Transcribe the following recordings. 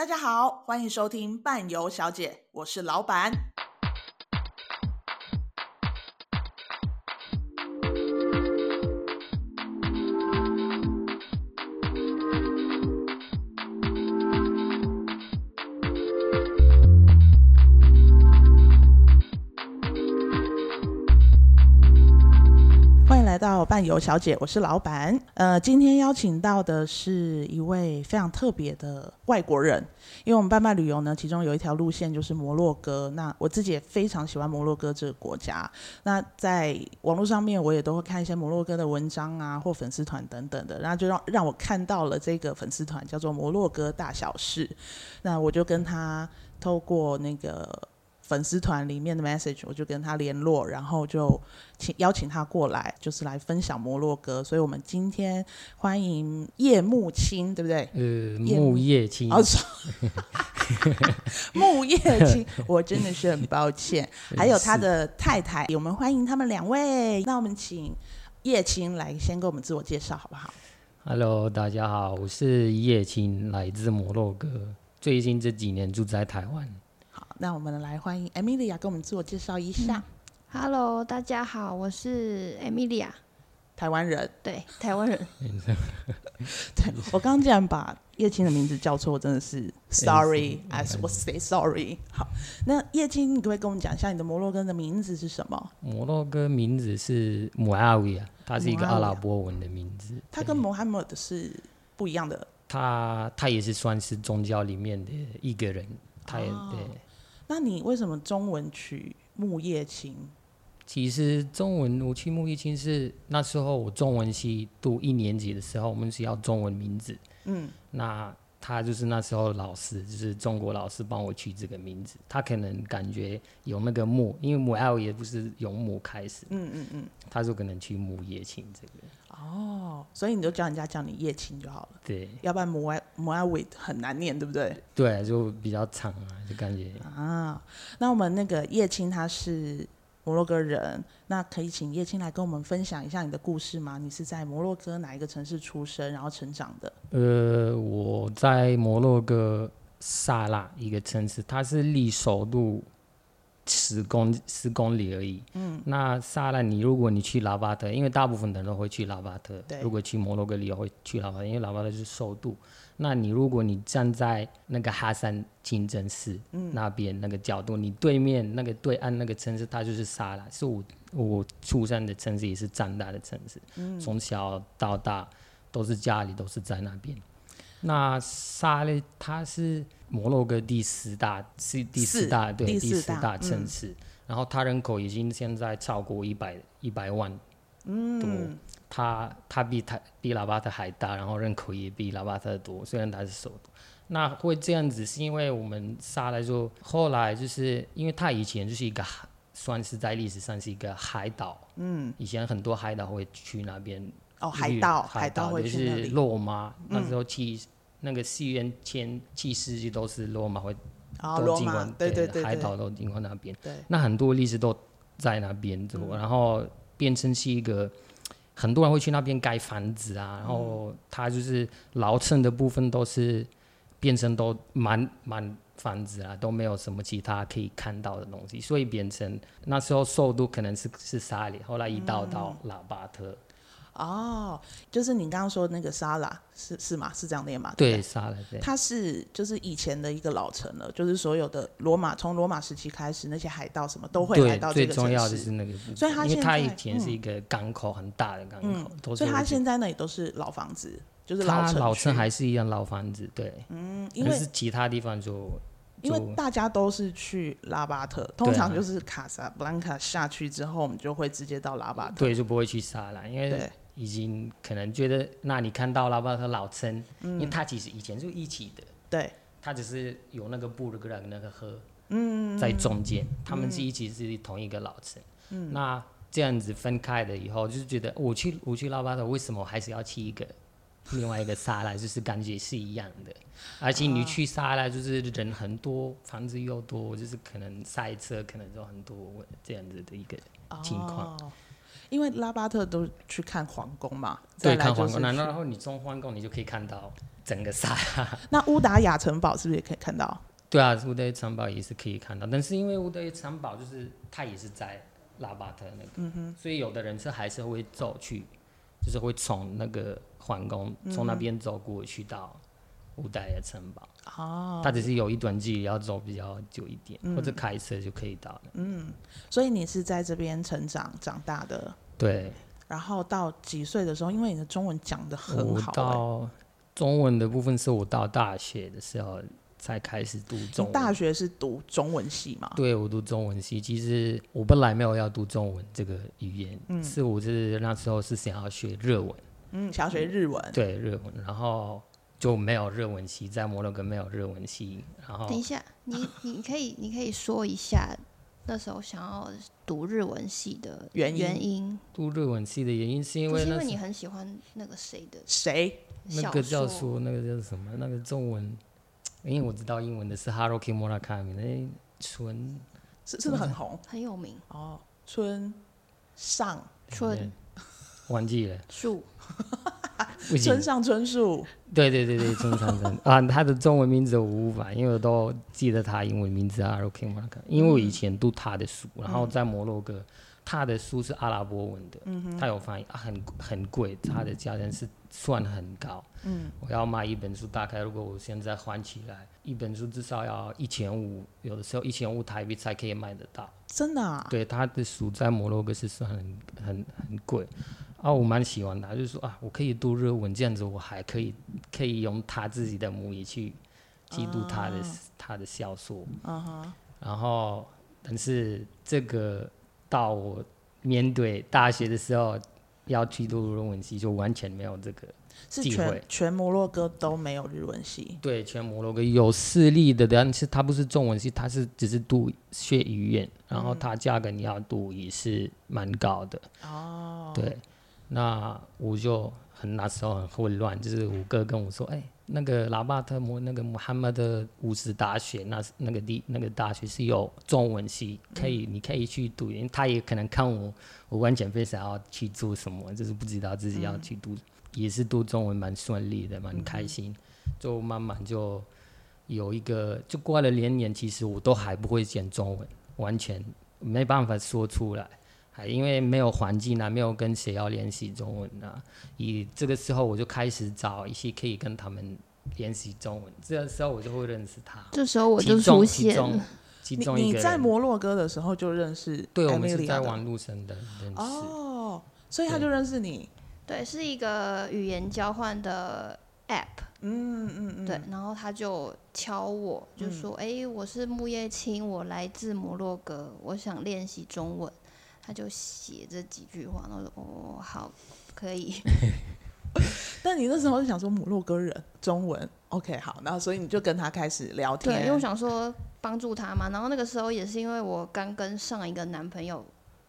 大家好，欢迎收听伴游小姐，我是老板。游小姐，我是老板。呃，今天邀请到的是一位非常特别的外国人，因为我们伴伴旅游呢，其中有一条路线就是摩洛哥。那我自己也非常喜欢摩洛哥这个国家。那在网络上面，我也都会看一些摩洛哥的文章啊，或粉丝团等等的。然后就让让我看到了这个粉丝团，叫做摩洛哥大小事。那我就跟他透过那个。粉丝团里面的 message，我就跟他联络，然后就请邀请他过来，就是来分享摩洛哥。所以，我们今天欢迎叶木青，对不对？呃，木叶青。哦，木叶青，我真的是很抱歉。还有他的太太，我们欢迎他们两位。那我们请叶青来先给我们自我介绍，好不好？Hello，大家好，我是叶青，来自摩洛哥，最近这几年住在台湾。那我们来欢迎 Emilia 跟我们自我介绍一下。嗯、Hello，大家好，我是 Emilia，台湾人。对，台湾人。对，我刚刚竟然把叶青的名字叫错，真的是 Sorry，as 我 say sorry。好，那叶青，你可不可以跟我们讲一下你的摩洛哥的名字是什么？摩洛哥名字是穆阿维亚，它是一个阿拉伯文的名字。它跟 Mohammed 是不一样的。他他也是算是宗教里面的一个人，他也、哦、对。那你为什么中文取木叶青？其实中文我取木叶青是那时候我中文系读一年级的时候，我们是要中文名字。嗯，那他就是那时候老师，就是中国老师帮我取这个名字。他可能感觉有那个木，因为母 L 也不是由木开始。嗯嗯嗯，他就可能取木叶青这个。哦，所以你就叫人家叫你叶青就好了。对，要不然摩艾摩艾维很难念，对不对？对，就比较长啊，就感觉。啊，那我们那个叶青他是摩洛哥人，那可以请叶青来跟我们分享一下你的故事吗？你是在摩洛哥哪一个城市出生，然后成长的？呃，我在摩洛哥萨拉一个城市，它是离首都。十公十公里而已。嗯，那萨拉，你如果你去拉巴特，因为大部分的人都会去拉巴特。对。如果去摩洛哥旅游会去拉巴特，因为拉巴特是首都。那你如果你站在那个哈山清真寺那边那个角度，嗯，你对面那个对岸那个城市，它就是沙拉，是我我出生的城市，也是长大的城市。嗯。从小到大都是家里都是在那边。那沙拉它是。摩洛哥第十大是第四大对第四，第四大城市，嗯，然后它人口已经现在超过一百一百万多，嗯，它它比它比拉巴特还大，然后人口也比拉巴特多，虽然它是首都。那会这样子是因为我们杀来说，后后来就是因为它以前就是一个算是在历史上是一个海岛，嗯，以前很多海岛会去那边哦，海岛海岛就是罗马，那时候去。那个西元前七世纪都是罗马会都经过，对对对，海岛都经过那边。对，那很多历史都在那边做，然后变成是一个很多人会去那边盖房子啊，然后他就是老城的部分都是变成都满满房子啊，都没有什么其他可以看到的东西，所以变成那时候首都可能是是沙里，后来移到到拉巴特。哦，就是你刚刚说的那个沙拉，是是吗？是这样念吗？对，沙拉对。它是就是以前的一个老城了，就是所有的罗马从罗马时期开始，那些海盗什么都会来到这个城市。最重要的是那个，所以它现在它以前是一个港口，很大的港口，嗯、所以它现在那里都是老房子，就是老城。老城还是一样老房子，对。嗯，因为是其他地方就因为大家都是去拉巴特，通常就是卡萨布兰卡下去之后，我们就会直接到拉巴特，对，就不会去沙拉，因为对。已经可能觉得，那你看到拉巴特老城，嗯，因为他其实以前就一起的，对，他只是有那个布鲁格兰那个河，嗯，在中间，他们是一起是同一个老城，嗯，那这样子分开了以后，就是觉得我去我去拉巴特，为什么还是要去一个另外一个沙拉，就是感觉是一样的，而且你去沙拉就是人很多，房子又多，就是可能塞车，可能就很多这样子的一个情况。哦因为拉巴特都去看皇宫嘛，对，看皇宫，就是去然后你从皇宫你就可以看到整个沙拉。那乌达雅城堡是不是也可以看到？对啊，乌达雅城堡也是可以看到，但是因为乌达雅城堡就是它也是在拉巴特那个，嗯所以有的人是还是会走去，就是会从那个皇宫从那边走过去到乌达雅城堡。哦，它只是有一段距离要走比较久一点，嗯或者开车就可以到了。嗯所以你是在这边成长长大的，对，然后到几岁的时候，因为你的中文讲的很好、欸，到中文的部分是我到大学的时候才开始读中文。大学是读中文系吗？对，我读中文系。其实我本来没有要读中文这个语言，嗯是我是那时候是想要学日文，嗯，想要学日文，对日文，然后就没有日文系，在摩洛哥没有日文系，然后等一下，你你可以你可以说一下那时候想要读日文系的原因。原因，读日文系的原因是因为是因为你很喜欢那个谁的谁？那个叫小说。那个叫什么？那个中文，因为我知道英文的是 Haruki Murakami，那纯是是不是很红？很有名，哦，春上。春。忘记了，树村，上春树，对对对对，村上春 啊，他的中文名字我无法，因为我都记得他英文名字 Murakami，因为我以前读他的书，然后在摩洛哥，他的书是阿拉伯文的，嗯他有翻译，啊、很很贵，他的价钱是算很高。嗯，我要买一本书，大概如果我现在换起来，一本书至少要一千五，有的时候一千五台币才可以买得到。真的啊？对，他的书在摩洛哥是算很很很贵，啊，我蛮喜欢的，就是说啊，我可以读日文，这样子我还可以可以用他自己的母语去记录他的、他的小说，嗯哼，然后但是这个到我面对大学的时候要去读日文系，就完全没有这个。是机会。全全摩洛哥都没有日文系，对，全摩洛哥有私立的，但是它不是中文系，它是只是读学语言，然后它价格你要读也是蛮高的。哦，对，那我就很那时候很混乱，就是五哥跟我说，哎，那个拉巴特摩那个穆罕默德五十大学，那是那个地那个大学是有中文系，可以、你可以去读，因为他也可能看我，我完全不想要去做什么，就是不知道自己要去读。也是读中文蛮顺利的，蛮开心，就慢慢就有一个，就过了两年，其实我都还不会讲中文，完全没办法说出来，还因为没有环境啊，没有跟谁要练习中文啊，以这个时候我就开始找一些可以跟他们练习中文，这个时候我就会认识他，这时候我就出现其中你你中一个人在摩洛哥的时候就认识对，我们是在的网络上的认识，哦，所以他就认识你，对，是一个语言交换的 app，嗯嗯嗯，对，然后他就敲我，就说：“哎、我是木叶青，我来自摩洛哥，我想练习中文。”他就写这几句话，然后我说：“哦，好，可以。但你那时候就想说摩洛哥人中文，OK 好，然后所以你就跟他开始聊”天，对，因为我想说帮助他嘛。然后那个时候也是因为我刚跟上一个男朋友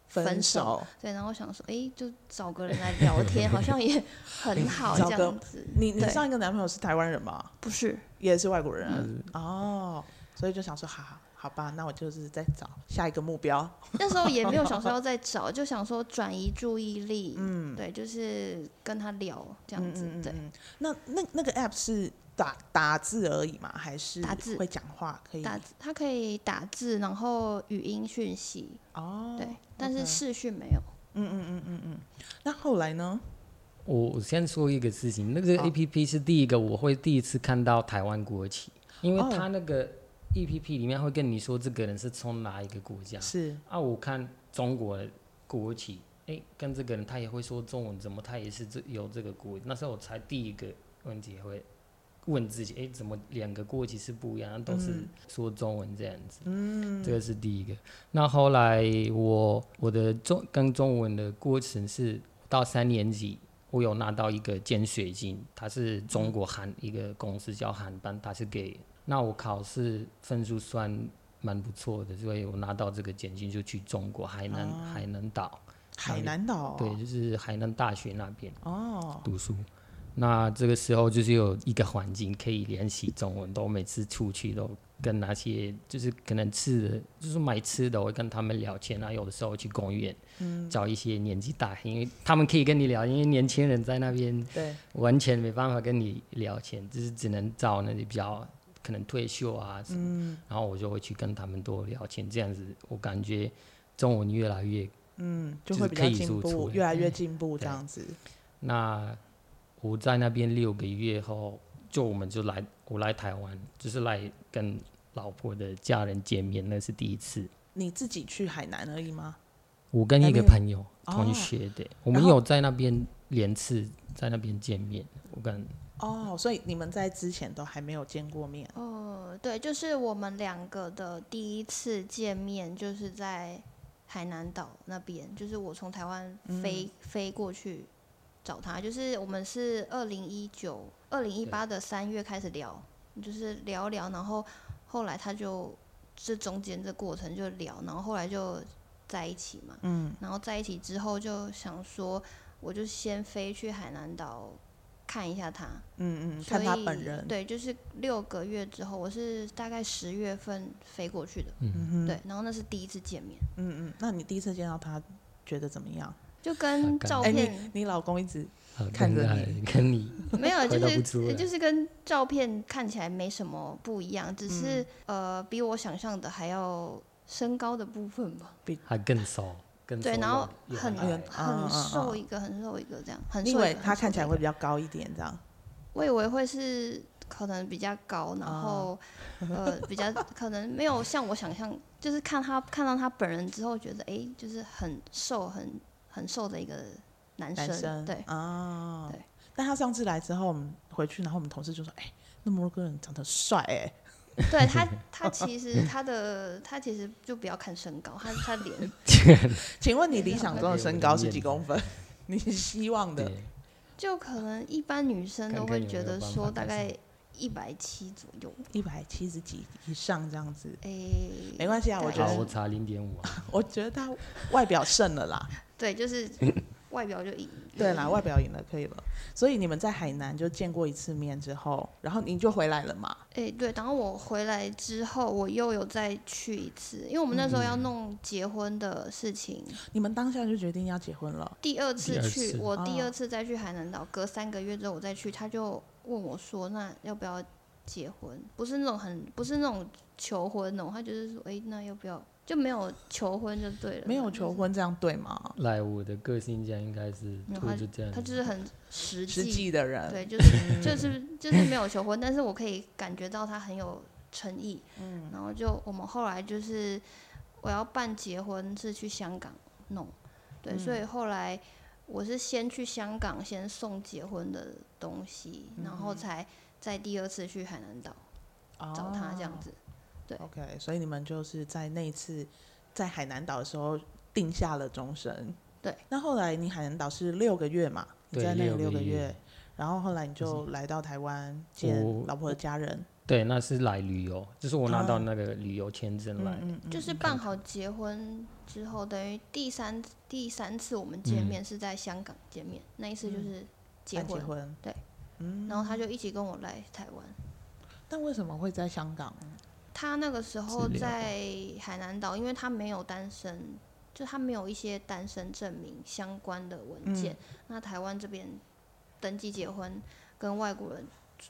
分分手，手，对，然后想说：“哎，就找个人来聊天，好像也很好这样子。”你你上一个男朋友是台湾人吗？不是，也是外国人、嗯哦，所以就想说，好好好吧，那我就是在找下一个目标。那时候也没有想说要 再找，就想说转移注意力，嗯，对，就是跟他聊这样子，对。嗯嗯嗯那那那个 app 是打打字而已吗？还是打字会讲话可以？打字，它可以打字，然后语音讯息，哦，对，但是视讯没有。嗯嗯嗯嗯嗯。那后来呢？我我先说一个事情，那个 A P P 是第一个我会第一次看到台湾国旗，因为哦它那个 A P P 里面会跟你说这个人是从哪一个国家。是啊，我看中国的国旗，哎，跟这个人他也会说中文，怎么他也是这有这个国？那时候我才第一个问题会问自己，哎，怎么两个国旗是不一样，都是嗯说中文这样子？嗯，这个是第一个。那后来我我的中跟中文的过程是到三年级，我有拿到一个奖学金，它是中国韩一个公司叫韩班，它是给。那我考试分数算蛮不错的，所以我拿到这个奖金就去中国海南、海南岛，海南岛、对，就是海南大学那边哦，读书。那这个时候就是有一个环境可以练习中文，都每次出去都跟那些就是可能吃的，就是买吃的，我会跟他们聊天啊。有的时候去公园，嗯，找一些年纪大，因为他们可以跟你聊，因为年轻人在那边，对，完全没办法跟你聊天，就是只能找那些比较可能退休啊什么，嗯，然后我就会去跟他们多聊天，这样子我感觉中文越来越，嗯，就会比较进步，越来越进步这样子。那。我在那边六个月后，就我们就来，我来台湾，就是来跟老婆的家人见面，那是第一次。你自己去海南而已吗？我跟一个朋友同学的，哦、我们有在那边连次在那边见面。我跟哦，所以你们在之前都还没有见过面？哦，对，就是我们两个的第一次见面，就是在海南岛那边，就是我从台湾飞、嗯、飞过去。找他，就是我们是二零一九、二零一八的三月开始聊，就是聊聊，然后后来他就这中间这过程就聊，然后后来就在一起嘛。嗯。然后在一起之后就想说，我就先飞去海南岛看一下他。嗯嗯。看他本人。对，就是六个月之后，我是大概十月份飞过去的。嗯嗯。对，然后那是第一次见面。嗯嗯。那你第一次见到他，觉得怎么样？就跟照片，欸、你，你老公一直看着你，跟你 没有，就是就是跟照片看起来没什么不一样，只是、嗯、呃，比我想象的还要身高的部分吧，比还更瘦，对，然后很很瘦一个，很瘦一个这样，很瘦。因为他看起来会比较高一点，这样。我以为会是可能比较高，然后、哦、呃比较可能没有像我想象，就是看他看到他本人之后，觉得哎、欸，就是很瘦很。很瘦的一个男生，男生对啊，对。但他上次来之后，我们回去，然后我们同事就说：“哎、欸，那摩洛哥人长得帅哎。”对他，他其实他的他其实就不要看身高，他他脸。请问你理想中的身高是几公分？你希望的？就可能一般女生都会觉得说大概一百七左右，一百七十几以上这样子。哎、欸，没关系啊，我觉得我差零点五啊。我觉得他外表胜了啦。对，就是外表就赢。对啦，外表赢了，可以了。所以你们在海南就见过一次面之后，然后你就回来了嘛？哎，对。然后我回来之后，我又有再去一次，因为我们那时候要弄结婚的事情。嗯、你们当下就决定要结婚了？第二次去，我第二次再去海南岛，隔三个月之后我再去，他就问我说：“那要不要结婚？不是那种很，不是那种求婚那种，他就是说，哎，那要不要？”就没有求婚就对了，没有求婚这样对吗？来，我的个性这样应该是，他就这样，他就是很实际实际的人，对，就是 就是就是没有求婚，但是我可以感觉到他很有诚意，嗯，然后就我们后来就是我要办结婚是去香港弄，对，嗯、所以后来我是先去香港先送结婚的东西，嗯、然后才在第二次去海南岛找他这样子。哦对 OK，所以你们就是在那一次在海南岛的时候定下了终身。对。那后来你海南岛是六个月嘛？你在那里六个月。然后后来你就来到台湾见老婆的家人。对，那是来旅游，就是我拿到那个旅游签证来。嗯，就是办好结婚之后，等于第三第三次我们见面是在香港见面，嗯、那一次就是结婚。结婚。对。嗯。然后他就一起跟我来台湾。但为什么会在香港？他那个时候在海南岛，因为他没有单身，就他没有一些单身证明相关的文件。嗯、那台湾这边登记结婚跟外国人，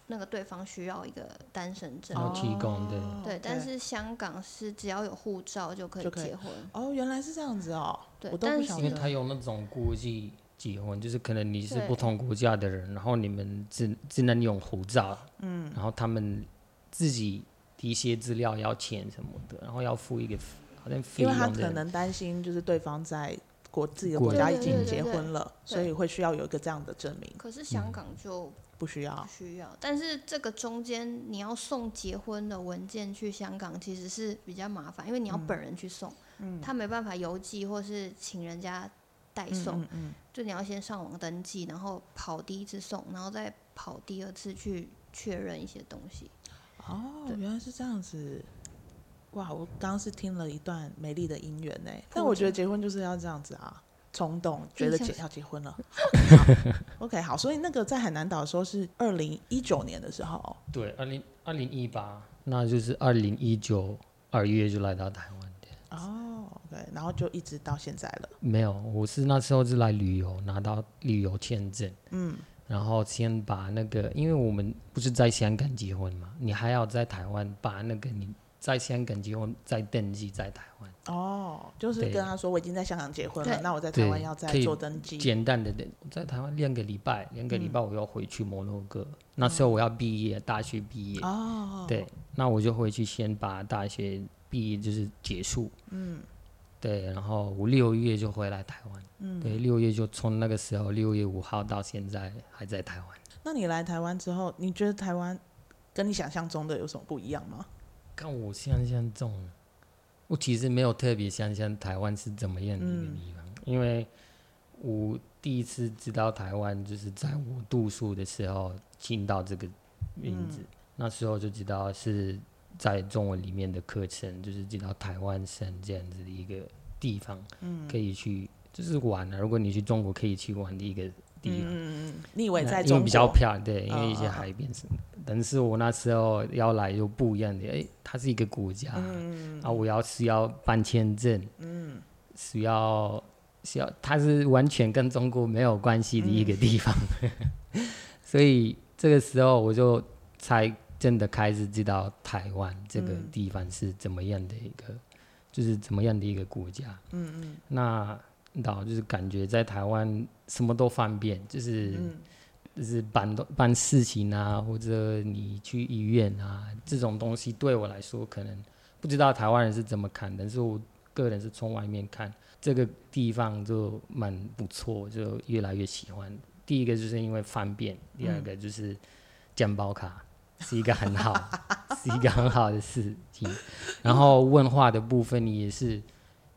那个对方需要一个单身证。哦，提供的。对，但是香港是只要有护照就可以结婚。哦，原来是这样子哦。对，我都不晓得。因为他有那种国际结婚，就是可能你是不同国家的人，然后你们只只能用护照。嗯。然后他们自己。一些资料要签什么的，然后要付一个好像费用。因为他可能担心，就是对方在国自己的国家已经结婚了，所以会需要有一个这样的证明。可是香港就不需要，需要。但是这个中间你要送结婚的文件去香港，其实是比较麻烦，因为你要本人去送，嗯，他没办法邮寄或是请人家代送，嗯，就你要先上网登记，然后跑第一次送，然后再跑第二次去确认一些东西。哦，原来是这样子，哇！我刚刚是听了一段美丽的姻缘呢，但我觉得结婚就是要这样子啊。冲动，觉得结要结婚了。好 OK，好，所以那个在海南岛的时候是二零一九年的时候。对，二零二零一八，那就是二零一九二月就来到台湾的。哦，OK，然后就一直到现在了。没有，我是那时候是来旅游，拿到旅游签证。嗯。然后先把那个，因为我们不是在香港结婚嘛，你还要在台湾把那个你在香港结婚再登记在台湾。哦，就是跟他说我已经在香港结婚了，那我在台湾要再做登记。简单的的，在台湾两个礼拜，两个礼拜我要回去摩洛哥，嗯、那时候我要毕业，大学毕业。哦。对，那我就回去先把大学毕业就是结束。嗯。对，然后我六月就回来台湾。嗯，对，六月就从那个时候六月五号到现在还在台湾。那你来台湾之后，你觉得台湾跟你想象中的有什么不一样吗？跟我想象中，我其实没有特别想象台湾是怎么样的一个地方，嗯、因为我第一次知道台湾就是在我度数的时候听到这个名字，嗯、那时候就知道是。在中文里面的课程，就是进到台湾省这样子的一个地方，嗯，可以去就是玩啊。如果你去中国可以去玩的一个地方，嗯嗯，你以为在中国因为比较漂亮，对，因为一些海边什么。但是我那时候要来就不一样的，哎，它是一个国家，嗯，啊，我要需要办签证，嗯，需要需要，它是完全跟中国没有关系的一个地方，嗯、所以这个时候我就才。真的开始知道台湾这个地方是怎么样的一个，嗯、就是怎么样的一个国家。嗯嗯。那然后就是感觉在台湾什么都方便，就是、嗯、就是办办事情啊，或者你去医院啊，这种东西对我来说可能不知道台湾人是怎么看，但是我个人是从外面看这个地方就蛮不错，就越来越喜欢。第一个就是因为方便，第二个就是健保卡。是一个很好，是一个很好的事情。然后问话的部分，你也是，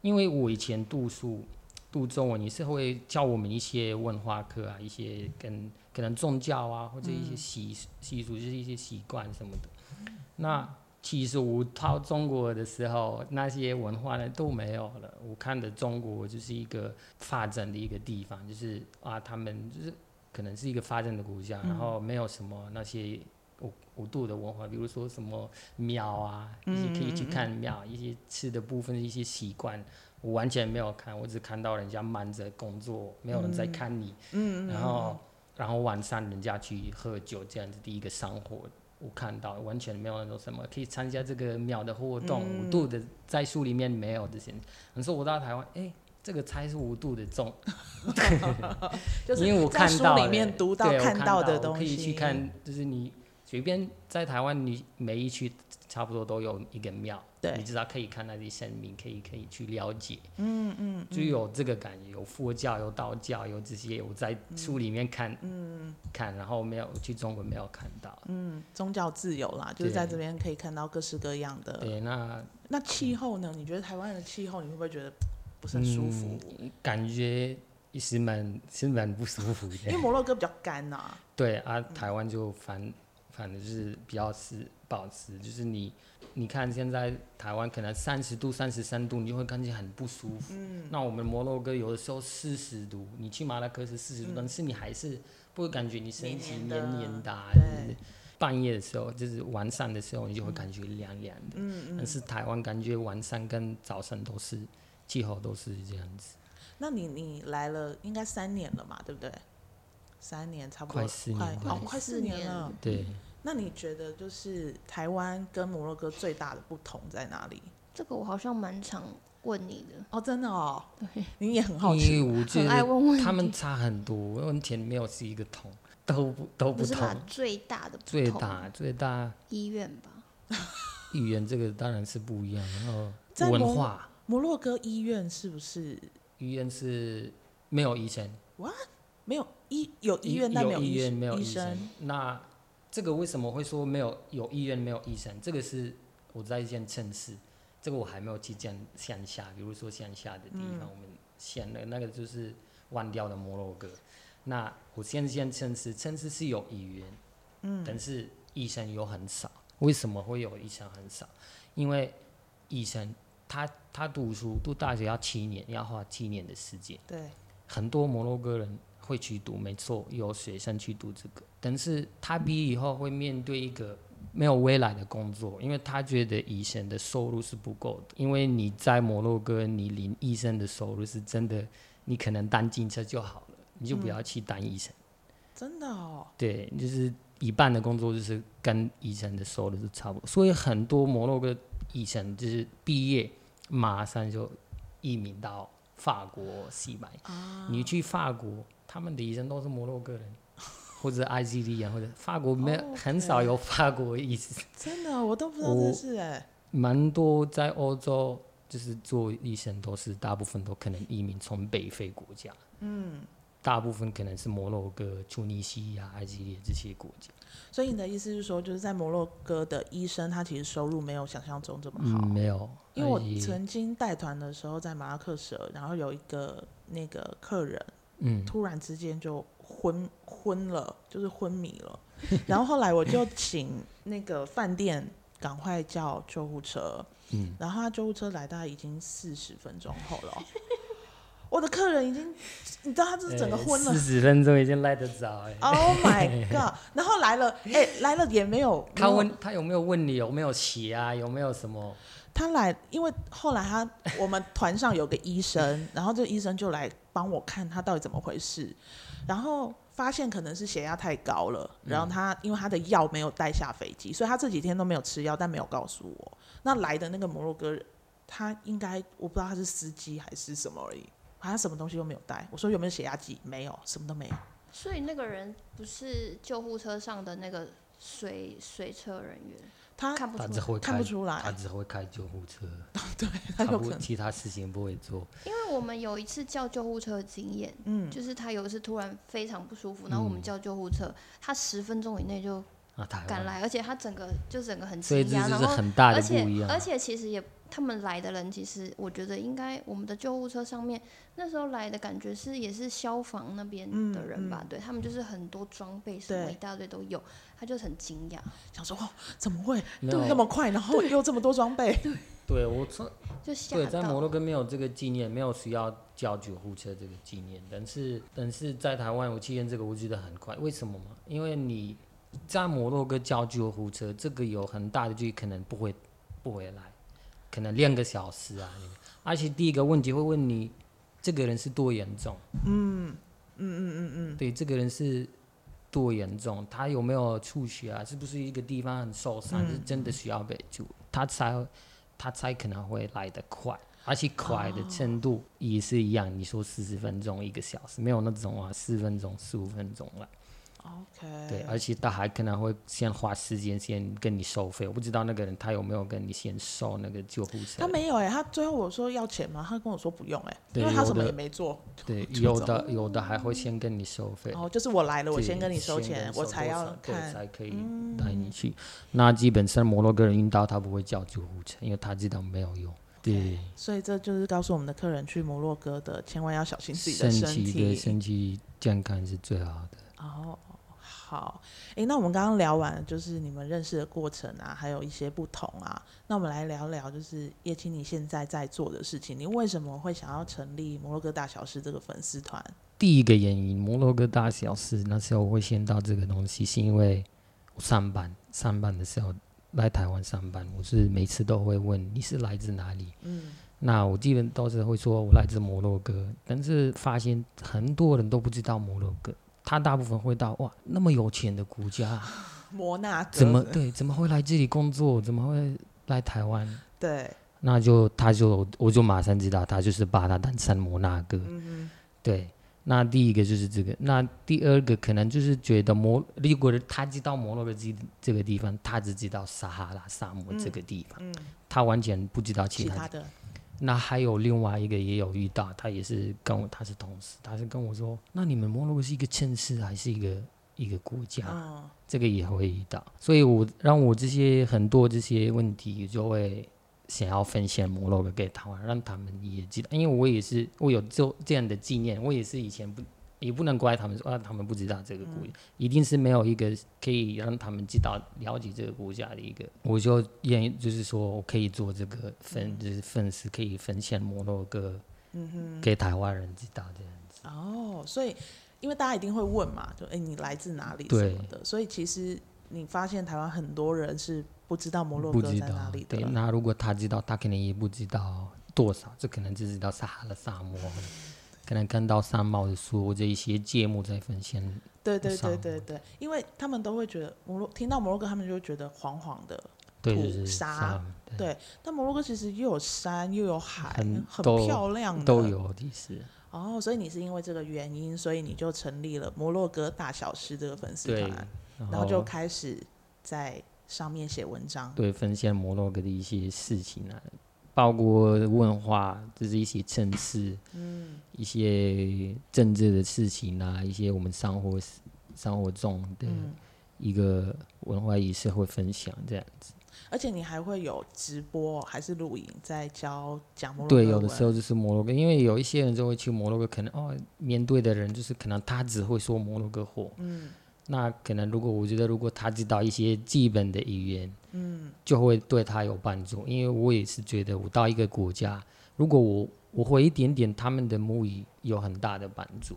因为我以前读书读中文，你是会教我们一些文化课啊，一些跟可能宗教啊，或者一些习习俗，就是一些习惯什么的。那其实我到中国的时候，那些文化呢都没有了。我看的中国就是一个发展的一个地方，就是啊，他们就是可能是一个发展的国家，然后没有什么那些。五度的文化，比如说什么庙啊，一些可以去看庙，嗯、一些吃的部分，一些习惯，我完全没有看，我只看到人家忙着工作，没有人在看你。嗯、然后，然后晚上人家去喝酒这样子第一个生活，我看到完全没有那种什么可以参加这个庙的活动。五、嗯、度的在书里面没有这些。你说我到台湾，哎、欸，这个才是五度的重，就是因为我看到里面读到看到的东西，可以去看，就是你。随便在台湾，你每一区差不多都有一个庙，对，你至少可以看那些神明，可以可以去了解，嗯嗯，就有这个感觉，有佛教，有道教，有这些，我在书里面看，嗯，看，然后没有去中国没有看到，嗯，宗教自由啦，就是在这边可以看到各式各样的，对，那那气候呢？你觉得台湾的气候，你会不会觉得不是很舒服？嗯、感觉也是蛮是蛮不舒服的，因为摩洛哥比较干呐，对啊，台湾就反。反正就是比较是保持，就是你，你看现在台湾可能三十度、三十三度，你就会感觉很不舒服。嗯。那我们摩洛哥有的时候四十度，你去马拉克是四十度，嗯、但是你还是不会感觉你身体黏黏的。对。半夜的时候，就是晚上的时候，你就会感觉凉凉的。嗯嗯。但是台湾感觉晚上跟早上都是气候都是这样子。那你你来了应该三年了嘛，对不对？三年差不多，快四年，快哦，快四年了。对。那你觉得就是台湾跟摩洛哥最大的不同在哪里？这个我好像蛮常问你的哦，真的哦。对，你也很好奇，很爱问问题。他们差很多，问题没有是一个同，都不都不同。是最大的，最大最大医院吧？语言这个当然是不一样，然后文化。摩洛哥医院是不是？医院是没有医生。What？没有医有医院，但没有医院，没有医生。那这个为什么会说没有有医院没有医生？这个是我在一件城市，这个我还没有去见乡下，比如说乡下的地方，嗯、我们县的那个就是忘掉的摩洛哥。那我先先城市，城市是有医院，嗯，但是医生又很少。为什么会有医生很少？因为医生他他读书读大学要七年，要花七年的时间。对。很多摩洛哥人会去读，没错，有学生去读这个，但是他毕业以后会面对一个没有未来的工作，因为他觉得医生的收入是不够的，因为你在摩洛哥，你领医生的收入是真的，你可能当警察就好了，你就不要去当医生。嗯真的哦，对，就是一半的工作就是跟医生的收入是差不多，所以很多摩洛哥医生就是毕业马上就移民到法国、西班牙。啊、你去法国，他们的医生都是摩洛哥人，或者埃及利亚，或者法国没有、oh. 很少有法国医生。真的，我都不知道这是哎。蛮多在欧洲就是做医生，都是大部分都可能移民从北非国家。嗯。大部分可能是摩洛哥、突尼西亚、埃及利这些国家。所以你的意思是说，就是在摩洛哥的医生，他其实收入没有想象中这么好。嗯，没有。因为我曾经带团的时候在马拉克什，然后有一个那个客人，嗯，突然之间就昏昏了，就是昏迷了。然后后来我就请那个饭店赶快叫救护车，嗯，然后他救护车来大概已经四十分钟后了。我的客人已经，你知道他这是整个昏了，四十分钟已经来得早哎。Oh my god！然后来了，哎、欸，来了也没有。他问他有没有问你有没有血啊？有没有什么？他来，因为后来他我们团上有个医生，然后这个医生就来帮我看他到底怎么回事，然后发现可能是血压太高了，然后他因为他的药没有带下飞机，所以他这几天都没有吃药，但没有告诉我。那来的那个摩洛哥人，他应该我不知道他是司机还是什么而已。好像什么东西都没有带，我说有没有血压计？没有，什么都没有。所以那个人不是救护车上的那个随随车人员，他看不出来，看不出来，他只会开救护车，对，他有可能。其他事情不会做。因为我们有一次叫救护车的经验，嗯，就是他有一次突然非常不舒服，然后我们叫救护车，嗯、他十分钟以内就赶来，而且他整个就整个很惊讶，然后很大的不一样，而且而且其实也。他们来的人，其实我觉得应该我们的救护车上面那时候来的感觉是也是消防那边的人吧？嗯嗯、对他们就是很多装备什么一大堆都有，他就很惊讶，想说哦，怎么会那么快，然后又这么多装备？对，对我从就对，在摩洛哥没有这个纪念，没有需要叫救护车这个纪念，但是但是在台湾我体验这个我觉得很快，为什么嘛？因为你在摩洛哥叫救护车，这个有很大的距离，可能不会不回来。可能两个小时啊，而且第一个问题会问你，这个人是多严重？嗯嗯嗯嗯嗯，对，这个人是多严重？他有没有出血啊？是不是一个地方很受伤？嗯、是真的需要被救？他才他才可能会来得快，而且快的程度也是一样。哦、你说四十分钟、一个小时，没有那种啊，四分钟、十五分钟了。OK，对，而且他还可能会先花时间先跟你收费，我不知道那个人他有没有跟你先收那个救护车。他没有哎、欸，他最后我说要钱吗？他跟我说不用哎、欸，因为他什么也没做。对，有的有的还会先跟你收费。哦，就是我来了，我先跟你收钱，收我才要看才可以带你去。嗯、那基本上摩洛哥人晕倒他不会叫救护车，因为他知道没有用。对所以这就是告诉我们的客人去摩洛哥的，千万要小心自己的身体，身体身体健康是最好的。哦。好，诶，那我们刚刚聊完就是你们认识的过程啊，还有一些不同啊。那我们来聊聊，就是叶青你现在在做的事情。你为什么会想要成立摩洛哥大小事这个粉丝团？第一个原因，摩洛哥大小事那时候我会先到这个东西，是因为我上班上班的时候来台湾上班，我是每次都会问你是来自哪里？嗯，那我基本都是会说我来自摩洛哥，但是发现很多人都不知道摩洛哥。他大部分会到哇，那么有钱的国家，摩纳哥怎么对？怎么会来这里工作？怎么会来台湾？对，那就他就我就马上知道，他就是把他当成摩纳哥。嗯哼对，那第一个就是这个，那第二个可能就是觉得摩，如果他知道摩洛哥这这个地方，他只知道撒哈拉沙漠这个地方，嗯嗯、他完全不知道其他的。那还有另外一个也有遇到，他也是跟我，他是同事，他是跟我说，那你们摩洛哥是一个城市还是一个一个国家？哦、这个也会遇到，所以我让我这些很多这些问题就会想要分享摩洛哥给他们，让他们也知道，因为我也是我有这这样的纪念，我也是以前不。也不能怪他们说啊，他们不知道这个国家，嗯、一定是没有一个可以让他们知道了解这个国家的一个。我就愿意，就是说我可以做这个分，嗯、就是粉丝可以分享摩洛哥，嗯哼，给台湾人知道这样子。哦，所以因为大家一定会问嘛，就哎，你来自哪里什么的，所以其实你发现台湾很多人是不知道摩洛哥在哪里的。对，那如果他知道，他肯定也不知道多少，这可能只知道撒哈拉沙漠，可能看到三毛的书或者一些节目在分享。对对对对对，因为他们都会觉得摩洛听到摩洛哥，他们就会觉得黄黄的土沙。对，但摩洛哥其实又有山又有海，很，很漂亮的，都有其实。哦，所以你是因为这个原因，所以你就成立了摩洛哥大小事这个粉丝团，然后就开始在上面写文章，对，分享摩洛哥的一些事情啊，包括文化，就是一些城市，嗯，一些政治的事情啊，一些我们生活生活中的一个文化仪式会分享这样子。而且你还会有直播还是录影在教讲摩洛哥？对，有的时候就是摩洛哥，因为有一些人就会去摩洛哥，可能哦，面对的人就是可能他只会说摩洛哥话。嗯。那可能如果我觉得如果他知道一些基本的语言，嗯，就会对他有帮助。因为我也是觉得我到一个国家，如果我我会一点点他们的母语，有很大的帮助。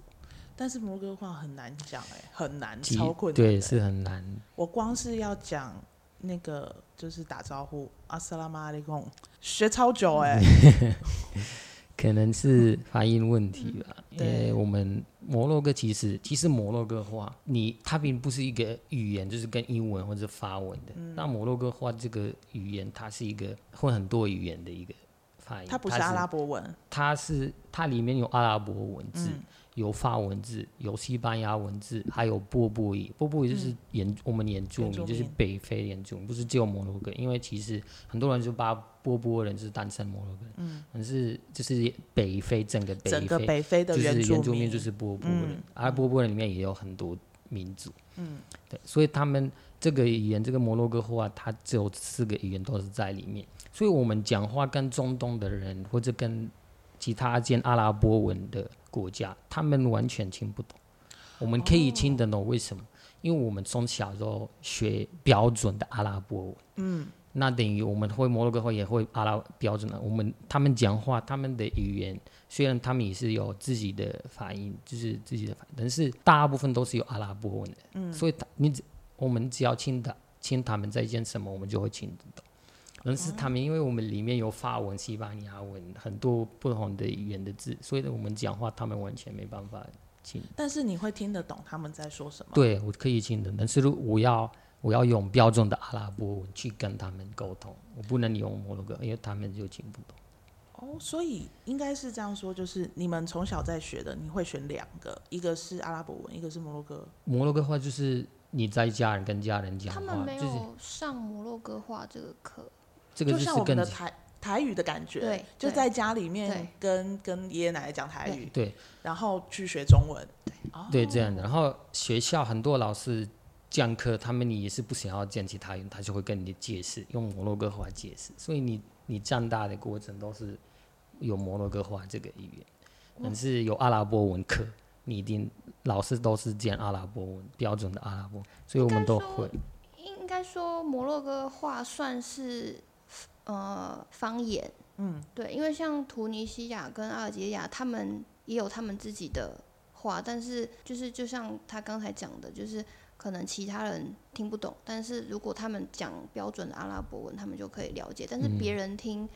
但是摩洛哥话很难讲，哎，很难，超困难。对，是很难。我光是要讲。那个就是打招呼，阿萨拉玛阿里贡，学超久哎、欸，可能是发音问题吧。嗯、因为我们摩洛哥其实其实摩洛哥话，你它并不是一个语言，就是跟英文或者法文的。那、嗯、摩洛哥话这个语言，它是一个会很多语言的一个发音。它不是阿拉伯文，它是它里面有阿拉伯文字。嗯有法文字，有西班牙文字，还有波波语。波波语就是原、嗯、我们原住民，就是北非原住民，不是只有摩洛哥。因为其实很多人就把波波人就是单身摩洛哥，嗯，但是就是北非整个北非，整个北非的原住民，就是原住民就是波波人，嗯、而波波人里面也有很多民族，嗯，对，所以他们这个语言，这个摩洛哥话，它只有四个语言都是在里面，所以我们讲话跟中东的人或者跟其他讲阿拉伯文的。国家他们完全听不懂，我们可以听得懂，为什么？因为我们从小时候学标准的阿拉伯文，嗯，那等于我们会摩洛哥话也会阿拉标准的。我们他们讲话，他们的语言虽然他们也是有自己的发音，就是自己的发音，但是大部分都是有阿拉伯文的，嗯，所以他你我们只要听他听他们在讲什么，我们就会听得懂。但是他们，因为我们里面有法文、西班牙文，很多不同的语言的字，所以呢，我们讲话他们完全没办法听。但是你会听得懂他们在说什么？对，我可以听得懂。但是如我要我要用标准的阿拉伯文去跟他们沟通，我不能用摩洛哥，因为他们就听不懂。哦，所以应该是这样说，就是你们从小在学的，你会选两个，一个是阿拉伯文，一个是摩洛哥。摩洛哥话就是你在家人跟家人讲话，他们没有上摩洛哥话这个课。这个、就，就像我们的台台语的感觉，对，就在家里面跟跟爷爷奶奶讲台语，对，然后去学中文，对，这样的。然后学校很多老师讲课，他们你也是不想要见其他人，他就会跟你解释，用摩洛哥话解释。所以你你长大的过程都是有摩洛哥话这个语言，但是有阿拉伯文课，你一定老师都是讲阿拉伯文，标准的阿拉伯，所以我们都会。应该说摩洛哥话算是。呃，方言，嗯，对，因为像突尼西亚跟阿尔及利亚，他们也有他们自己的话，但是就是就像他刚才讲的，就是可能其他人听不懂，但是如果他们讲标准的阿拉伯文，他们就可以了解，但是别人听，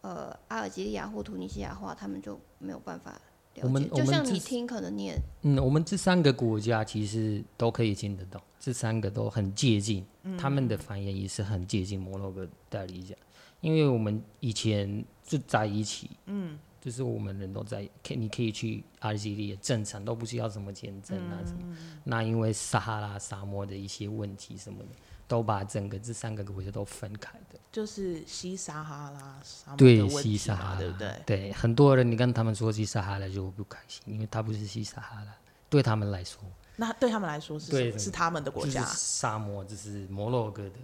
嗯、呃，阿尔及利亚或突尼西亚话，他们就没有办法了解。我们就像你听，可能你也，嗯，我们这三个国家其实都可以听得懂，这三个都很接近，嗯、他们的方言也是很接近摩洛哥代理讲。因为我们以前就在一起，嗯，就是我们人都在，可你可以去阿尔及利亚正常，都不需要什么签证啊什么。嗯、那因为撒哈拉沙漠的一些问题什么的，都把整个这三个国家都分开的。就是西撒哈拉沙漠对西撒哈拉，对不对？对，很多人你跟他们说西撒哈拉就不开心，因为他不是西撒哈拉，对他们来说。那对他们来说是对是他们的国家，就是沙漠，就是摩洛哥的。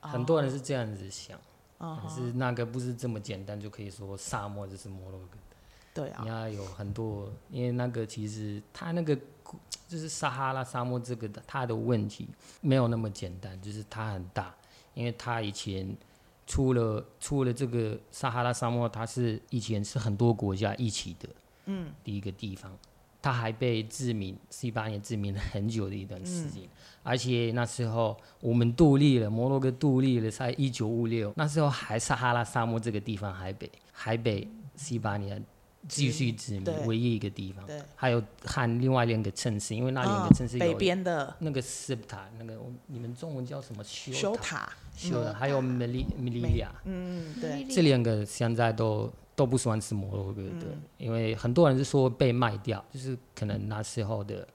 哦、很多人是这样子想。可是那个不是这么简单就可以说沙漠就是摩洛哥，对啊，你要有很多，因为那个其实它那个就是撒哈拉沙漠这个的，它的问题没有那么简单，就是它很大，因为它以前出了出了这个撒哈拉沙漠，它是以前是很多国家一起的，嗯，第一个地方，他还被殖民，西班牙殖民了很久的一段时间。嗯、而且那时候我们独立了，摩洛哥独立了，在一九五六，那时候还撒哈拉沙漠这个地方还被还被西班牙继续殖民，唯一一个地方。还有和另外两个城市，因为那两个城市北边的那个斯塔，那个你们中文叫什么？修塔，修塔，还有梅利梅利亚，嗯，对，这两个现在都。都不喜欢吃摩洛哥的，嗯、因为很多人是说被卖掉，就是可能那时候的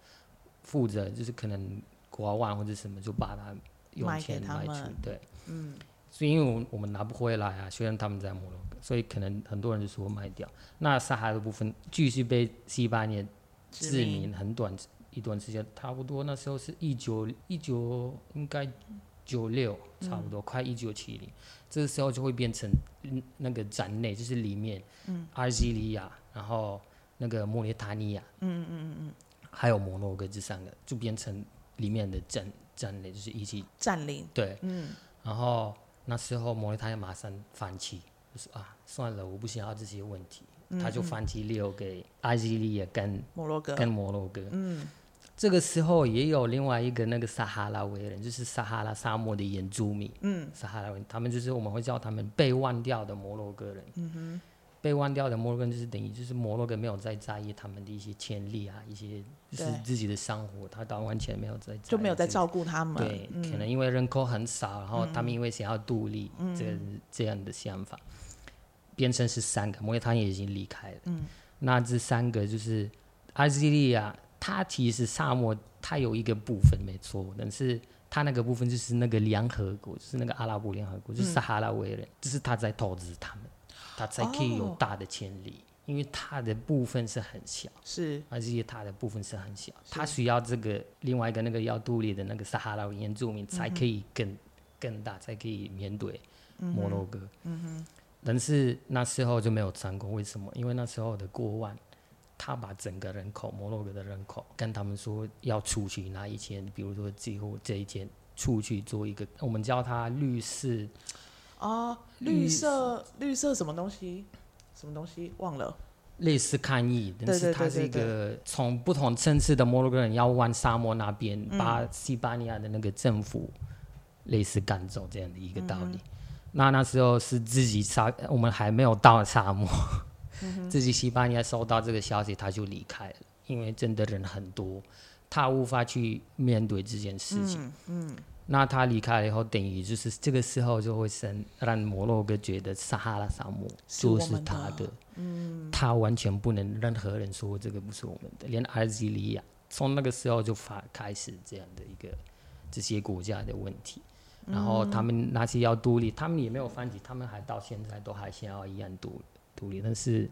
负责，就是可能国外或者什么就把它用钱卖出，对，嗯，所以因为我们我们拿不回来啊，虽然他们在摩洛哥，所以可能很多人就说卖掉。那撒哈拉的部分继续被西班牙殖民很短一段时间，差不多那时候是一九一九应该九六，差不多、嗯、快一九七零。这个时候就会变成那个展内，就是里面，嗯，阿尔及利亚，然后那个莫里塔尼亚，嗯嗯嗯嗯，还有摩洛哥这三个，就变成里面的站站内，就是一起占领。对，嗯，然后那时候莫里塔尼亚马上放弃，就说啊，算了，我不想要这些问题，他就放弃留给阿尔及利亚跟摩洛哥，跟摩洛哥，嗯。这个时候也有另外一个那个撒哈拉维人，就是撒哈拉沙漠的原住民。嗯，撒哈拉维，他们就是我们会叫他们被忘掉的摩洛哥人。嗯哼，被忘掉的摩洛哥人就是等于就是摩洛哥没有再在意他们的一些权利啊，一些就是自己的生活，他倒完全没有在就没有在照顾他们。对，嗯、可能因为人口很少，然后他们因为想要独立，嗯、这这样的想法，变成是三个，因为他也已经离开了。嗯，那这三个就是阿尔及利亚。它其实沙漠，它有一个部分没错，但是它那个部分就是那个联合国，就是那个阿拉伯联合国，就是撒哈拉维人，就是他在投资他们，他才可以有大的潜力，因为它的部分是很小，是，而且它的部分是很小，它需要这个另外一个那个要独立的那个撒哈拉原住民才可以更更大，才可以面对摩洛哥，嗯哼，但是那时候就没有成功，为什么？因为那时候的国王。他把整个人口，摩洛哥的人口，跟他们说要出去拿一千，比如说几乎这一天出去做一个，我们叫他绿色，啊，绿色绿色什么东西，什么东西？忘了，类似抗议，但是他是一个从不同层次的摩洛哥人要往沙漠那边，把西班牙的那个政府类似赶走这样的一个道理。嗯、那那时候是自己沙，我们还没有到沙漠。自己西班牙收到这个消息，他就离开了，因为真的人很多，他无法去面对这件事情。嗯，嗯，那他离开了以后，等于就是这个时候就会生让摩洛哥觉得撒哈拉沙漠就是他的，的。嗯，他完全不能任何人说这个不是我们的，连阿尔及利亚从那个时候就发开始这样的一个这些国家的问题，然后他们那些要独立，他们也没有放弃，他们还到现在都还想要一样独立。独立，但是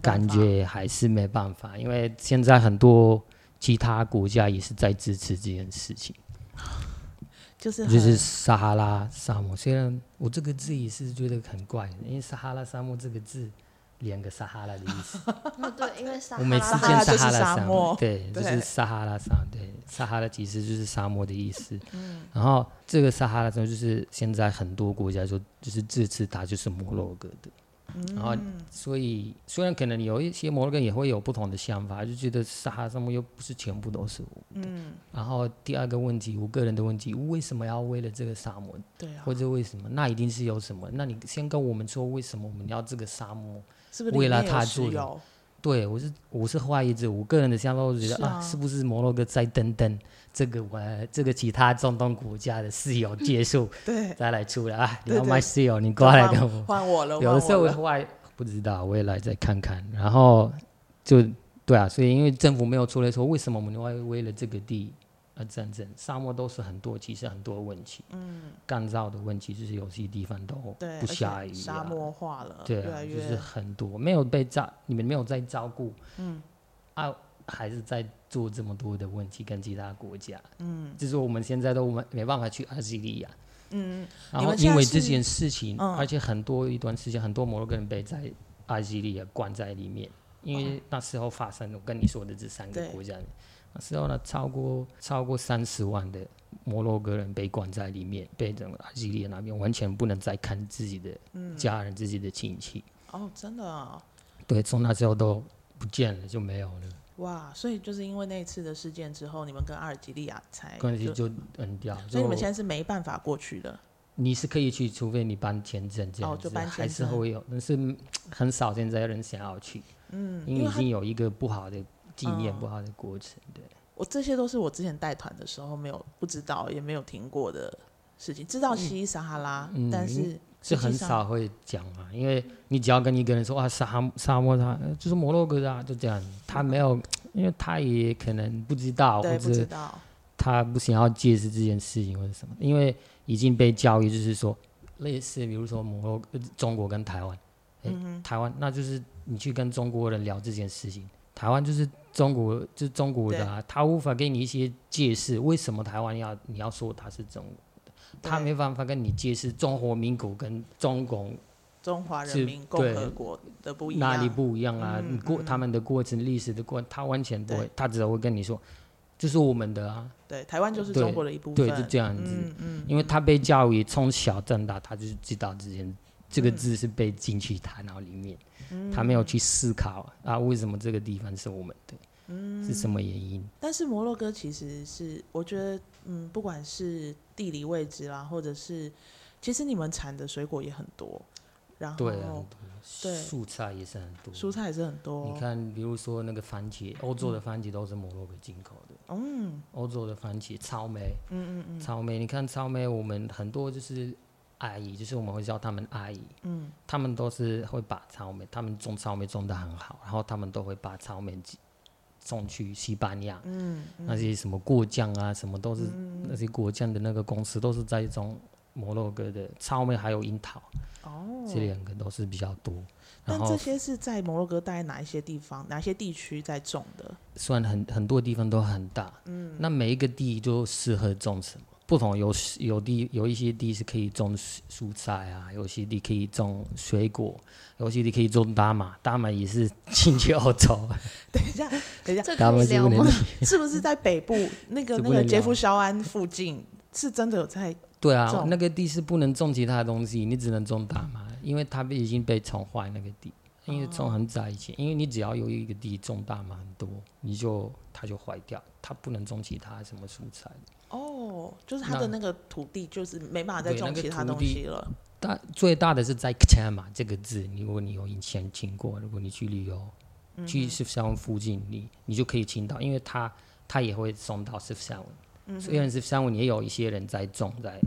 感觉还是没办法，因为现在很多其他国家也是在支持这件事情，就是就是撒哈拉沙漠。虽然我这个字也是觉得很怪，因为撒哈拉沙漠这个字两个撒哈拉的意思。对，因为我每次见撒哈拉沙漠，对，就是撒哈拉沙，对，撒哈拉其实就是沙漠的意思。嗯，然后这个撒哈拉沙漠就是现在很多国家就就是支持它，就是摩洛哥的。然后，所以虽然可能有一些摩洛哥也会有不同的想法，就觉得撒哈沙漠又不是全部都是我的。嗯。然后第二个问题，我个人的问题，为什么要为了这个沙漠？对啊。或者为什么？那一定是有什么？那你先跟我们说，为什么我们要这个沙漠？是不是为了他做的？对，我是我是怀疑这我个人的想法，我觉得啊，啊，是不是摩洛哥在等等这个我这个其他中东国家的室友结束，对，再来出来啊？你要卖室友，你过来跟我换我了。有的时候我会不知道，我也来再看看。然后就对啊，所以因为政府没有出来说，为什么我们会为了这个地？而，战争、沙漠都是很多，其实很多问题。嗯，干燥的问题就是有些地方都不下雨、啊，沙漠化了。对啊，就是很多没有被照，你们没有在照顾。嗯，啊，还是在做这么多的问题跟其他国家。嗯，就是我们现在都没没办法去阿尔及利亚。嗯，然后因为这件事情，嗯、而且很多一段时间，很多摩洛哥人被在阿尔及利亚关在里面，因为那时候发生我跟你说的这三个国家。那时候呢，超过超过三十万的摩洛哥人被关在里面，被整个阿尔及利亚那边完全不能再看自己的家人、嗯、自己的亲戚。哦，真的啊？对，从那时候都不见了，就没有了。哇，所以就是因为那次的事件之后，你们跟阿尔及利亚才关系就断掉。所以你们现在是没办法过去的。你是可以去，除非你办签证这样子，哦、还是会有，但是 很少现在人想要去。嗯，因为已经有一个不好的经验、不好的过程。对，我这些都是我之前带团的时候没有不知道也没有听过的事情，知道西撒哈拉，嗯、但是。是很少会讲啊，因为你只要跟一个人说啊，沙沙漠他就是摩洛哥啊，就这样，他没有，因为他也可能不知道，或者他不想要解释这件事情或者什么，因为已经被教育，就是说类似，比如说摩洛哥、中国跟台湾，嗯，台湾那就是你去跟中国人聊这件事情，台湾就是中国，就是中国的啊，他无法给你一些解释，为什么台湾要你要说他是中国。他没办法跟你解释中华民国跟中共中华人民共和国的不一样，哪里不一样啊？嗯、过他们的过程、历史的过程，他完全不会，他只会跟你说，这、就是我们的啊。对，台湾就是中国的一部分。对，对就这样子。嗯嗯、因为他被教育从小长大，他就是知道这件这个字是被进去他脑里面，嗯、他没有去思考啊，为什么这个地方是我们的？嗯、是什么原因？但是摩洛哥其实是，我觉得，嗯，不管是地理位置啦，或者是，其实你们产的水果也很多，然后对，对，蔬菜也是很多，蔬菜也是很多。你看，比如说那个番茄，欧洲的番茄都是摩洛哥进口的。嗯，欧洲的番茄，草莓，嗯嗯嗯，草莓，你看草莓，我们很多就是阿姨，就是我们会叫他们阿姨，嗯，他们都是会把草莓，他们种草莓种的很好，然后他们都会把草莓。送去西班牙，嗯嗯、那些什么果酱啊，什么都是、嗯、那些果酱的那个公司都是在种摩洛哥的草莓，还有樱桃，哦，这两个都是比较多。但这些是在摩洛哥大概哪一些地方、哪些地区在种的？虽然很很多地方都很大，嗯，那每一个地都适合种什么？不同有有地有一些地是可以种蔬菜啊，有些地可以种水果，有些地可以种大麻，大麻也是进去澳洲。等一下，等一下，这个是不能，是不是在北部 那个那个杰夫肖安附近是真的有在？对啊，那个地是不能种其他东西，你只能种大麻，因为它已经被宠坏那个地，因为种很早以前，因为你只要有一个地种大麻很多，你就它就坏掉，它不能种其他什么蔬菜。哦，就是他的那个土地，就是没办法再种其他东西了。那个、大最大的是在 Kchama 这个字，如果你有以前听过，如果你去旅游，嗯、去 Sefsawon 附近，你你就可以听到，因为它它也会送到 Sefsawon。嗯哼，虽然 Sefsawon 也有一些人在种在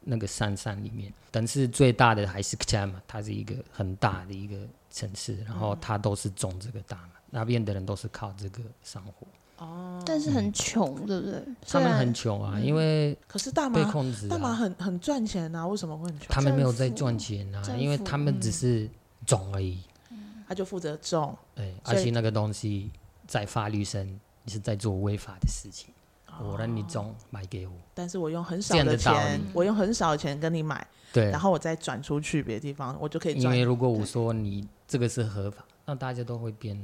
那个山山里面，嗯嗯，但是最大的还是 Kchama，它是一个很大的一个城市，然后它都是种这个大麻，那边的人都是靠这个生活。哦，但是很穷，嗯、对不对？他们很穷啊，嗯、因为可是大麻被控制，大麻很很赚钱啊，为什么会很穷？他们没有在赚钱啊，因为他们只是种而已。嗯、他就负责种，对，而且那个东西在法律上你是在做违法的事情。我让你种，买给我，但是我用很少的钱，我用很少的钱跟你买，对，然后我再转出去别的地方，我就可以赚。因为如果我说你这个是合法，那大家都会变。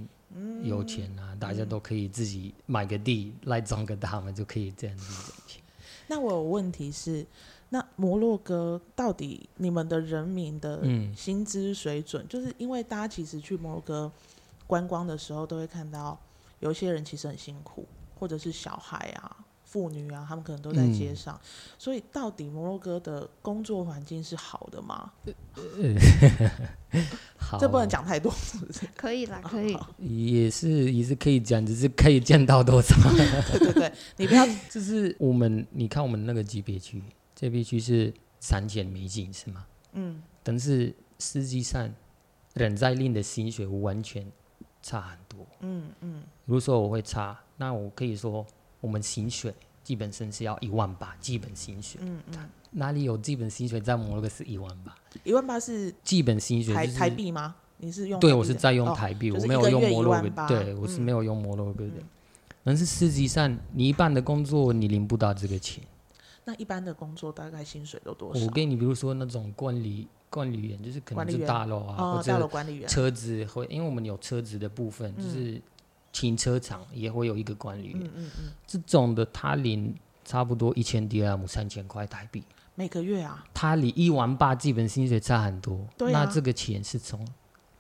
有钱啊，大家都可以自己买个地来种个他们，就可以这样子赚钱。那我有问题是，那摩洛哥到底你们的人民的薪资水准，嗯、就是因为大家其实去摩洛哥观光的时候，都会看到有些人其实很辛苦，或者是小孩啊。妇女啊，他们可能都在街上，嗯、所以到底摩洛哥的工作环境是好的吗？好，这不能讲太多，是不是？可以啦，可以，也是也是可以讲，只是可以见到多少？对对对，你不要，就是我们，你看我们那个级别区，这边区是三千美金是吗？嗯，但是实际上人在令的薪水完全差很多。嗯嗯，如果说我会差，那我可以说我们薪水。基本上是要一万八，基本薪水。嗯嗯，哪里有基本薪水在摩洛哥是一万八？一万八是基本薪水，台台币吗？你是用？对，我是在用台币，我没有用摩洛哥。对，我是没有用摩洛哥的。但是实际上，你一般的工作你领不到这个钱。那一般的工作大概薪水都多少？我给你，比如说那种管理管理员，就是可能是大楼啊，或者车子会，因为我们有车子的部分，就是。停车场也会有一个管理员，嗯嗯嗯、这种的他领差不多一千迪拉姆三千块台币。每个月啊，他领一万八基本薪水差很多，啊、那这个钱是从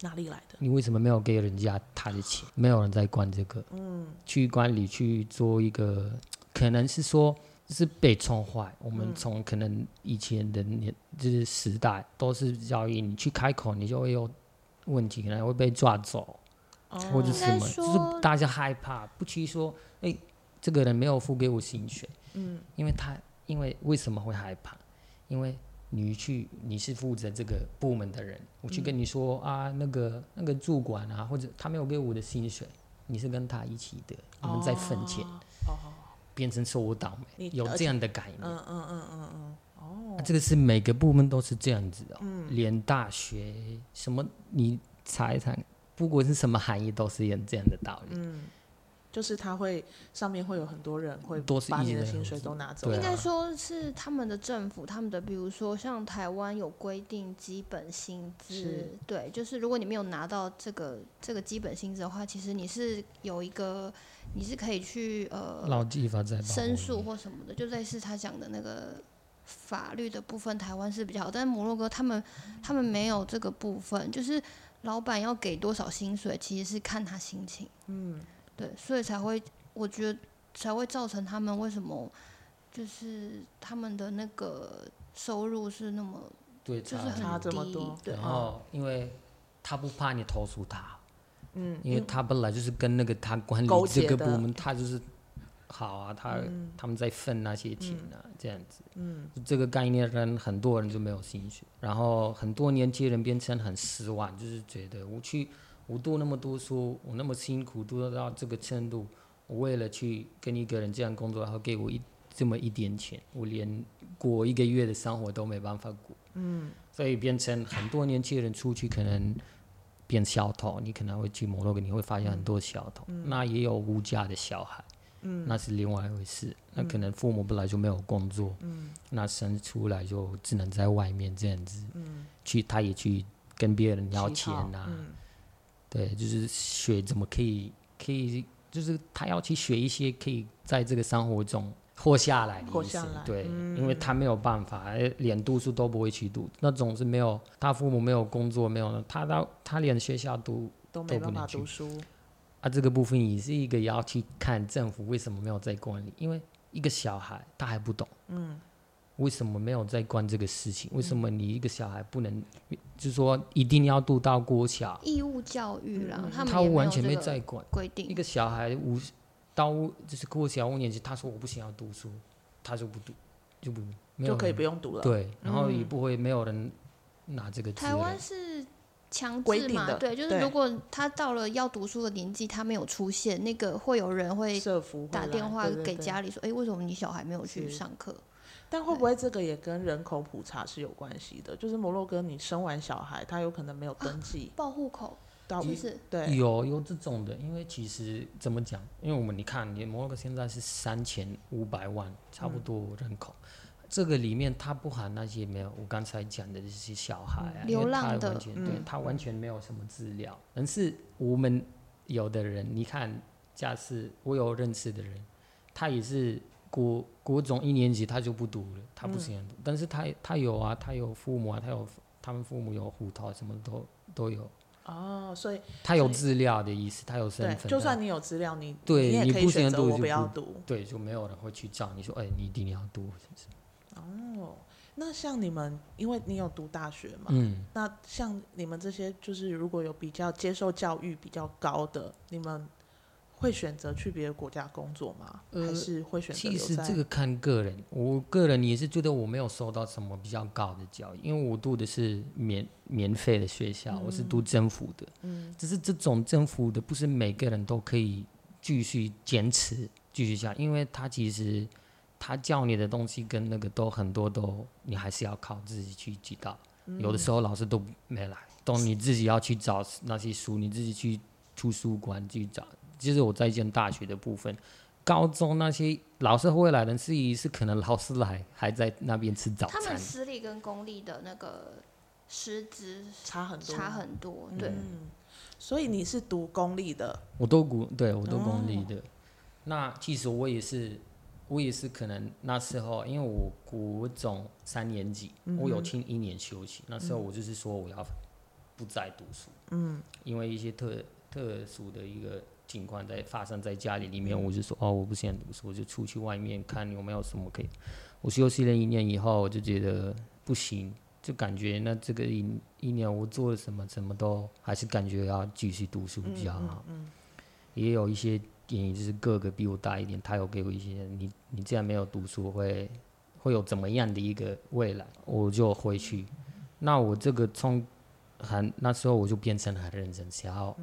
哪里来的？你为什么没有给人家他的钱？没有人在管这个。嗯，去管理去做一个，可能是说是被冲坏。我们从可能以前的年就是时代都是交易你去开口，你就会有问题，可能会被抓走，哦、或者什么，就是大家害怕，不去说，哎，这个人没有付给我薪水。嗯，因为他因为为什么会害怕？因为。你去，你是负责这个部门的人，我去跟你说、嗯、啊，那个那个主管啊，或者他没有给我的薪水，你是跟他一起的，你们在分钱，哦，变成说我倒霉，有这样的概念，嗯嗯嗯嗯嗯，哦，这个是每个部门都是这样子的、哦，嗯，连大学什么你猜猜，不管是什么含义都是有这样的道理，嗯。就是他会上面会有很多人会把你的薪水都拿走，应该说是他们的政府，他们的比如说像台湾有规定基本薪资，对，就是如果你没有拿到这个这个基本薪资的话，其实你是有一个你是可以去呃劳基法在申诉或什么的，就类似他讲的那个法律的部分，台湾是比较好，但是摩洛哥他们他们没有这个部分，就是老板要给多少薪水，其实是看他心情，嗯。对，所以才会，我觉得才会造成他们为什么，就是他们的那个收入是那么，对，就是很低，差这么多。对，然后因为他不怕你投诉他，嗯，因为他本来就是跟那个他管理这个部门，他就是好啊，他、嗯、他们在分那些钱啊，嗯、这样子，嗯，这个概念让很多人就没有兴趣，然后很多年轻人变成很失望，就是觉得我去。我读那么多书，我那么辛苦读到这个程度，我为了去跟一个人这样工作，然后给我一这么一点钱，我连过一个月的生活都没办法过。嗯，所以变成很多年轻人出去可能变小偷，你可能会去摩洛哥，你会发现很多小偷。嗯，那也有无家的小孩，嗯，那是另外一回事。那可能父母本来就没有工作，嗯，那生出来就只能在外面这样子，嗯，去他也去跟别人要钱啊。对，就是学怎么可以，可以，就是他要去学一些可以在这个生活中活下来的意思。对，嗯、因为他没有办法，连读书都不会去读，那种是没有，他父母没有工作，没有，他到他连学校读都不能去，都没办法读书。啊，这个部分也是一个要去看政府为什么没有在管理，因为一个小孩他还不懂。嗯。为什么没有在管这个事情？为什么你一个小孩不能，就是说一定要读到国小？义务教育啦，他他完全没在管规定。一个小孩五到就是国小五年级，他说我不想要读书，他就不读，就不就可以不用读了。对，然后也不会没有人拿这个。台湾是强制嘛？对，就是如果他到了要读书的年纪，他没有出现，那个会有人会打电话给家里说：“哎，为什么你小孩没有去上课？”但会不会这个也跟人口普查是有关系的？就是摩洛哥，你生完小孩，他有可能没有登记报户口，到不是对有有这种的，因为其实怎么讲？因为我们你看，你摩洛哥现在是三千五百万差不多人口，嗯、这个里面它不含那些没有我刚才讲的这些小孩啊，嗯、流浪的，完全对，他完全没有什么资料。但、嗯、是我们有的人，你看，假设我有认识的人，他也是。国国中一年级他就不读了，他不想读，嗯、但是他他有啊，他有父母啊，他有他们父母有户头，什么都都有。哦，所以他有资料的意思，他有身份。就算你有资料，你对你也可以选择我不要读。对，就没有人会去叫你说，哎、欸，你一定要读，是不是？哦，那像你们，因为你有读大学嘛，嗯，那像你们这些，就是如果有比较接受教育比较高的，你们。会选择去别的国家工作吗？呃、还是会选择？其实这个看个人，我个人也是觉得我没有受到什么比较高的教育，因为我读的是免免费的学校，嗯、我是读政府的。嗯，只是这种政府的不是每个人都可以继续坚持继续下，因为他其实他教你的东西跟那个都很多都你还是要靠自己去知道，嗯、有的时候老师都没来，都你自己要去找那些书，你自己去图书馆去找。就是我在建大学的部分，高中那些老师会来的，是一是可能老师来还在那边吃早餐。他们私立跟公立的那个师资差很多，差很多。对，嗯、所以你是读公立的？我都读，对我都公立的。哦、那其实我也是，我也是可能那时候，因为我国中三年级，嗯、我有听一年休息。那时候我就是说我要不再读书，嗯，因为一些特特殊的一个情况在发生在家里里面，我就说哦，我不想读书，我就出去外面看有没有什么可以。我休息了一年以后，我就觉得不行，就感觉那这个一一年我做了什么，什么都还是感觉要继续读书比较好。嗯，嗯，嗯，也有一些原因，就是哥哥比我大一点，他有给我一些，你你既然没有读书，会会有怎么样的一个未来？我就回去。那我这个从很那时候我就变成很认真，想要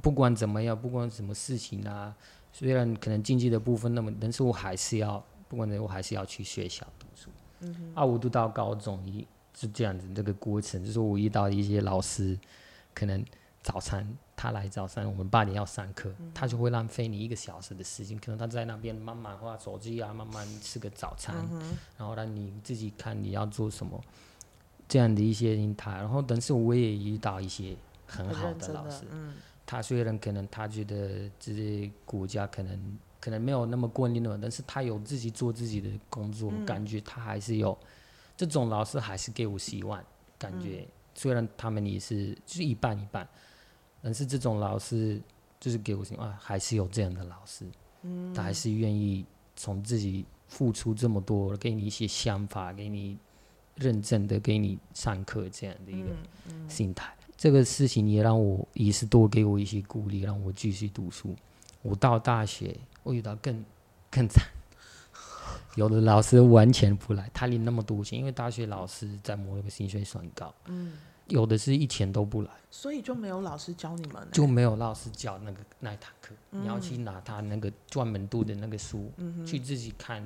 不管怎么样，不管什么事情啊，虽然可能经济的部分那么，但是我还是要，不管怎样，我还是要去学校读书。嗯、啊，我读到高中一是这样子，这个过程就是我遇到一些老师，可能早餐他来早餐，我们八点要上课，嗯、他就会浪费你一个小时的时间，可能他在那边慢慢画手机啊，慢慢吃个早餐，嗯、然后让你自己看你要做什么。这样的一些心态，然后，但是我也遇到一些很好的老师，嗯、他虽然可能他觉得这些国家可能可能没有那么过硬了，但是他有自己做自己的工作，嗯、感觉他还是有这种老师还是给我希望，感觉、嗯、虽然他们也是就是一半一半，但是这种老师就是给我希望，还是有这样的老师，嗯、他还是愿意从自己付出这么多，给你一些想法，给你。认真的给你上课这样的一个心态，嗯嗯、这个事情也让我也是多给我一些鼓励，让我继续读书。我到大学，我遇到更更惨，有的老师完全不来，他领那么多钱，因为大学老师在某一个薪水算高，嗯、有的是一钱都不来，所以就没有老师教你们，就没有老师教那个那一堂课，嗯、你要去拿他那个专门读的那个书，嗯、去自己看，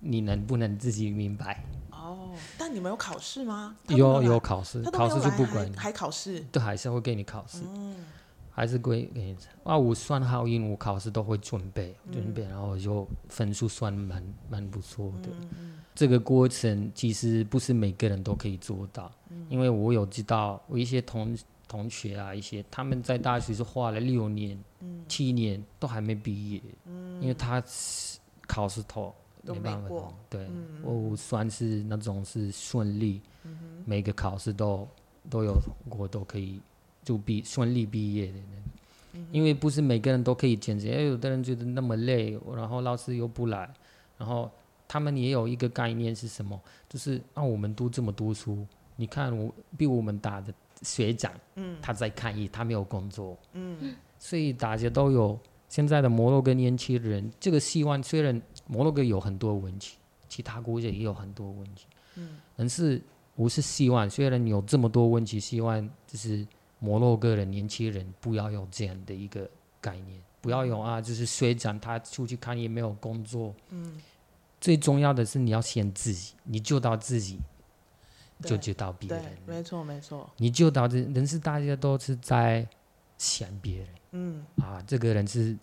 你能不能自己明白？哦，但你们有考试吗？有有考试，考试就不管还，还考试，对，还是会给你考试，嗯、还是归给你。啊，我算好，因为我考试都会准备，嗯、准备，然后就分数算蛮蛮不错的。嗯、这个过程其实不是每个人都可以做到，嗯、因为我有知道，我一些同同学啊，一些他们在大学是花了六年、嗯、七年都还没毕业，嗯、因为他考试头。没办法，对，嗯、我算是那种是顺利，嗯、每个考试都都有过，都可以就毕顺利毕业的因为不是每个人都可以兼职，因为有的人觉得那么累，然后老师又不来，然后他们也有一个概念是什么，就是让、啊、我们读这么多书，你看我比我们大的学长，嗯、他在抗议，他没有工作，嗯、所以大家都有。现在的摩洛哥年轻人，这个希望虽然摩洛哥有很多问题，其他国家也有很多问题，嗯，但是我是希望，虽然有这么多问题，希望就是摩洛哥的年轻人不要有这样的一个概念，不要有啊，就是虽然他出去看也没有工作，嗯，最重要的是你要先自己，你救到自己，就救到别人，没错没错，你救到这，人是大家都是在想别人。嗯。啊，这个人是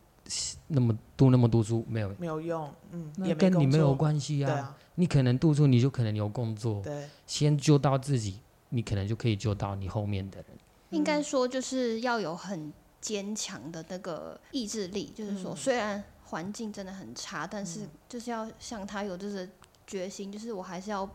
那么读那么多书没有。没有用，嗯，也跟你没有关系啊。啊。你可能读书，你就可能有工作。对，先救到自己，你可能就可以救到你后面的人。应该说，就是要有很坚强的那个意志力。就是说，虽然环境真的很差，但是就是要像他有这个决心，就是我还是要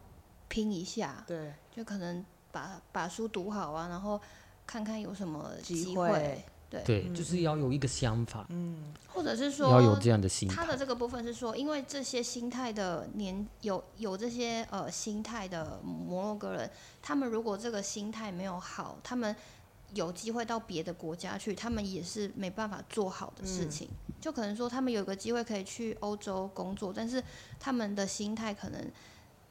拼一下。对，就可能把把书读好啊，然后看看有什么机会。对，对，就是要有一个想法，嗯，或者是说要有这样的心态。他的这个部分是说，因为这些心态的年有有这些呃心态的摩洛哥人，他们如果这个心态没有好，他们有机会到别的国家去，他们也是没办法做好的事情。嗯，就可能说，他们有个机会可以去欧洲工作，但是他们的心态可能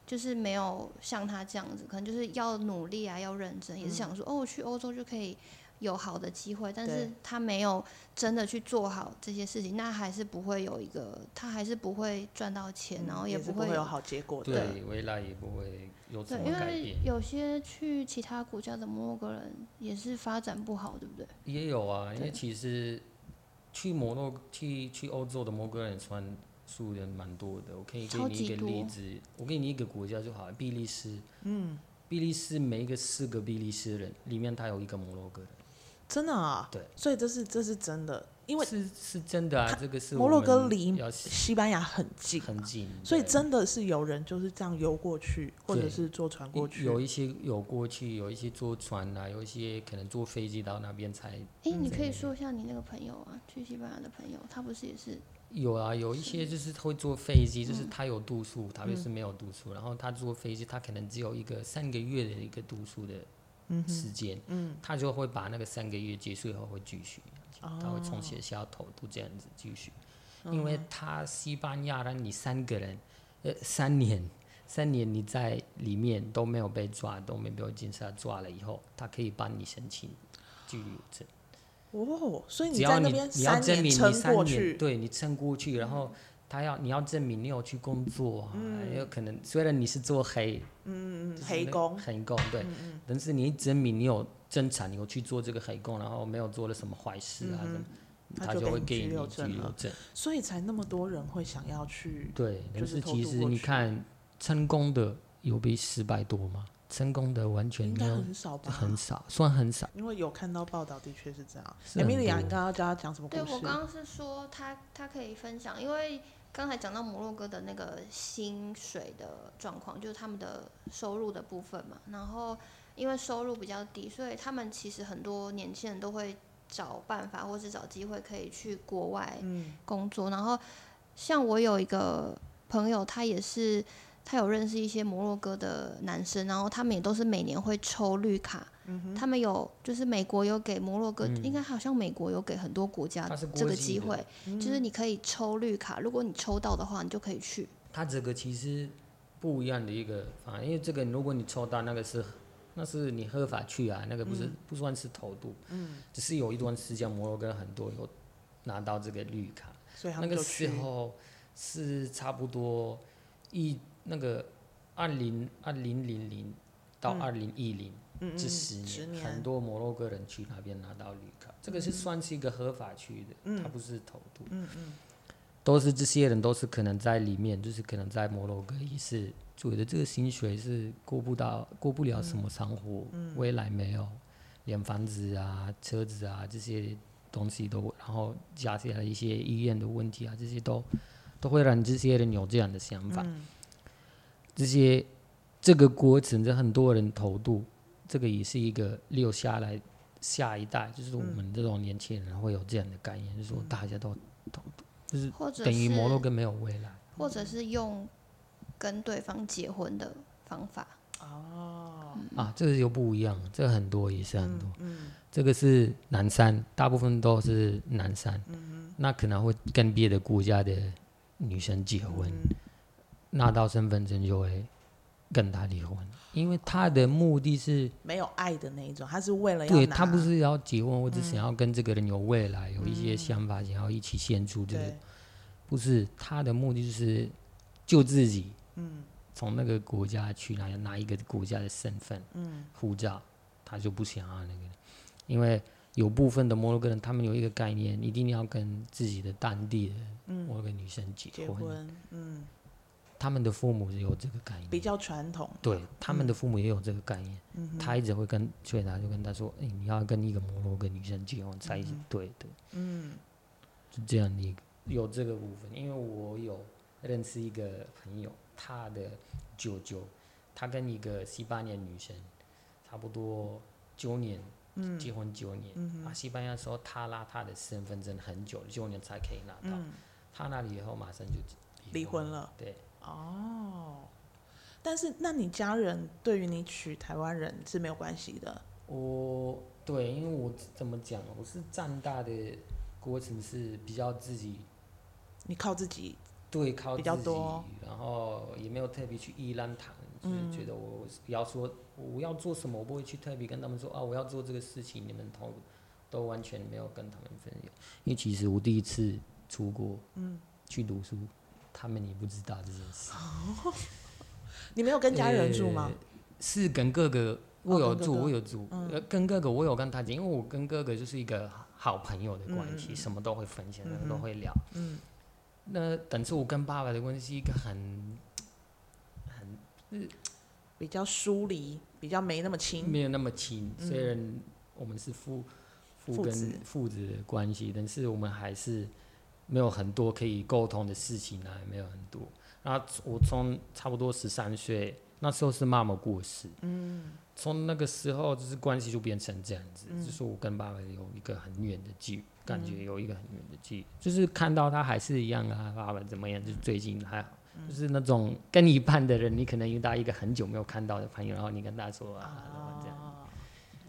就是没有像他这样子，可能就是要努力啊，要认真，也是想说，哦，去欧洲就可以。有好的机会，但是他没有真的去做好这些事情，那还是不会有一个，他还是不会赚到钱，然后也不会有好结果。对，未来也不会有什么改变。对，因为有些去其他国家的摩洛哥人也是发展不好，对不对？也有啊，因为其实去摩洛去去欧洲的摩洛哥人算数人蛮多的。我可以给你一个例子，我给你一个国家就好了，比利时。嗯，比利时每一个四个比利时人里面，他有一个摩洛哥人。真的啊？对，所以这是这是真的，因为是是真的啊，这个是摩洛哥离西班牙很近，很近，所以真的是有人就是这样游过去，或者是坐船过去。有一些游过去，有一些坐船啊，有一些可能坐飞机到那边才。哎，你可以说一下你那个朋友啊，去西班牙的朋友，他不是也是？有啊，有一些就是会坐飞机，就是他有度数，他就是没有度数，然后他坐飞机，他可能只有一个三个月的一个度数的。时间，嗯，他就会把那个三个月结束以后会继续，哦、他会从学校投渡这样子继续，嗯、因为他西班牙人，你三个人，呃，三年，三年你在里面都没有被抓，都没有警察抓了以后，他可以帮你申请居留证。哦，所以你在那边三年撑过去，对你撑过去，然后。他要你要证明你有去工作，嗯、有可能虽然你是做黑，嗯嗯黑工，黑工对，但是你证明你有正常，你有去做这个黑工，然后没有做了什么坏事啊，嗯、他就会给你居留证，所以才那么多人会想要去。对，但是其实你看成功的有比失败多吗？成功的完全没有很少吧，很少，算很少。因为有看到报道，的确是这样。Emilia，你刚刚教他讲什么故事？对，我刚刚是说他他可以分享，因为。刚才讲到摩洛哥的那个薪水的状况，就是他们的收入的部分嘛。然后因为收入比较低，所以他们其实很多年轻人都会找办法，或是找机会可以去国外工作。嗯、然后像我有一个朋友，他也是，他有认识一些摩洛哥的男生，然后他们也都是每年会抽绿卡。他们有，就是美国有给摩洛哥，嗯、应该好像美国有给很多国家这个机会，就是你可以抽绿卡，如果你抽到的话，你就可以去。他这个其实不一样的一个方案，因为这个如果你抽到那个是，那是你合法去啊，那个不是、嗯、不算是偷渡，嗯，只是有一段时间摩洛哥很多有拿到这个绿卡，所以那个时候是差不多一那个二零二零零零到二零一零。这十年，很多摩洛哥人去那边拿到绿卡，嗯、这个是算是一个合法去的，嗯、它不是偷渡。嗯嗯、都是这些人都是可能在里面，就是可能在摩洛哥也是觉得这个薪水是过不到、过不了什么生活，嗯、未来没有，连房子啊、车子啊这些东西都，然后加起来一些医院的问题啊，这些都都会让这些人有这样的想法。嗯、这些这个过程，就很多人投渡。这个也是一个留下来下一代，就是我们这种年轻人会有这样的概念，嗯、就是说大家都都就是等于摩洛哥没有未来，或者是用跟对方结婚的方法。哦、嗯、啊，这个又不一样，这个很多也是很多，嗯嗯、这个是男三，大部分都是男三，嗯、哼。那可能会跟别的国家的女生结婚，嗯、拿到身份证就会跟他离婚。因为他的目的是没有爱的那一种，他是为了要对他不是要结婚，或者想要跟这个人有未来，有一些想法，想要一起献出的，不是他的目的就是救自己。嗯，从那个国家去拿拿一个国家的身份，嗯，护照，他就不想要那个，因为有部分的摩洛哥人，他们有一个概念，一定要跟自己的当地的摩洛哥女生结婚，嗯。他们的父母是有这个概念，比较传统。对，他们的父母也有这个概念。嗯、他一直会跟，所以他就跟他说：“哎、欸，你要跟一个摩洛哥女生结婚才是对的。嗯”就，这样的，有这个部分。因为我有认识一个朋友，他的舅舅，他跟一个西班牙女生差不多九年，嗯、结婚九年。嗯、啊，西班牙说他拿他的身份证很久，九年才可以拿到。嗯、他那里以后马上就离婚了。对。哦，但是那你家人对于你娶台湾人是没有关系的。我对，因为我怎么讲，我是长大的过程是比较自己，你靠自己，对，靠比较多，然后也没有特别去依赖他们，就是觉得我不要说我要做什么，我不会去特别跟他们说啊，我要做这个事情，你们都都完全没有跟他们分享，因为其实我第一次出国，嗯，去读书。他们也不知道这件事。你没有跟家人住吗？欸、是跟哥哥，我有住，我有住。嗯、跟哥哥，我有跟他讲，因为我跟哥哥就是一个好朋友的关系，嗯、什么都会分享，什么、嗯、都会聊。嗯。那但是我跟爸爸的关系是一个很很比较疏离，比较没那么亲，没有那么亲。虽然我们是父父跟父子的关系，但是我们还是没有很多可以沟通的事情啊，没有很多。然后我从差不多十三岁，那时候是妈妈过世，嗯，从那个时候就是关系就变成这样子，嗯、就是我跟爸爸有一个很远的距离，感觉有一个很远的距离，嗯、就是看到他还是一样啊，爸爸怎么样，就最近还好，嗯、就是那种跟你一般的人，你可能遇到一个很久没有看到的朋友，然后你跟他说啊，这样。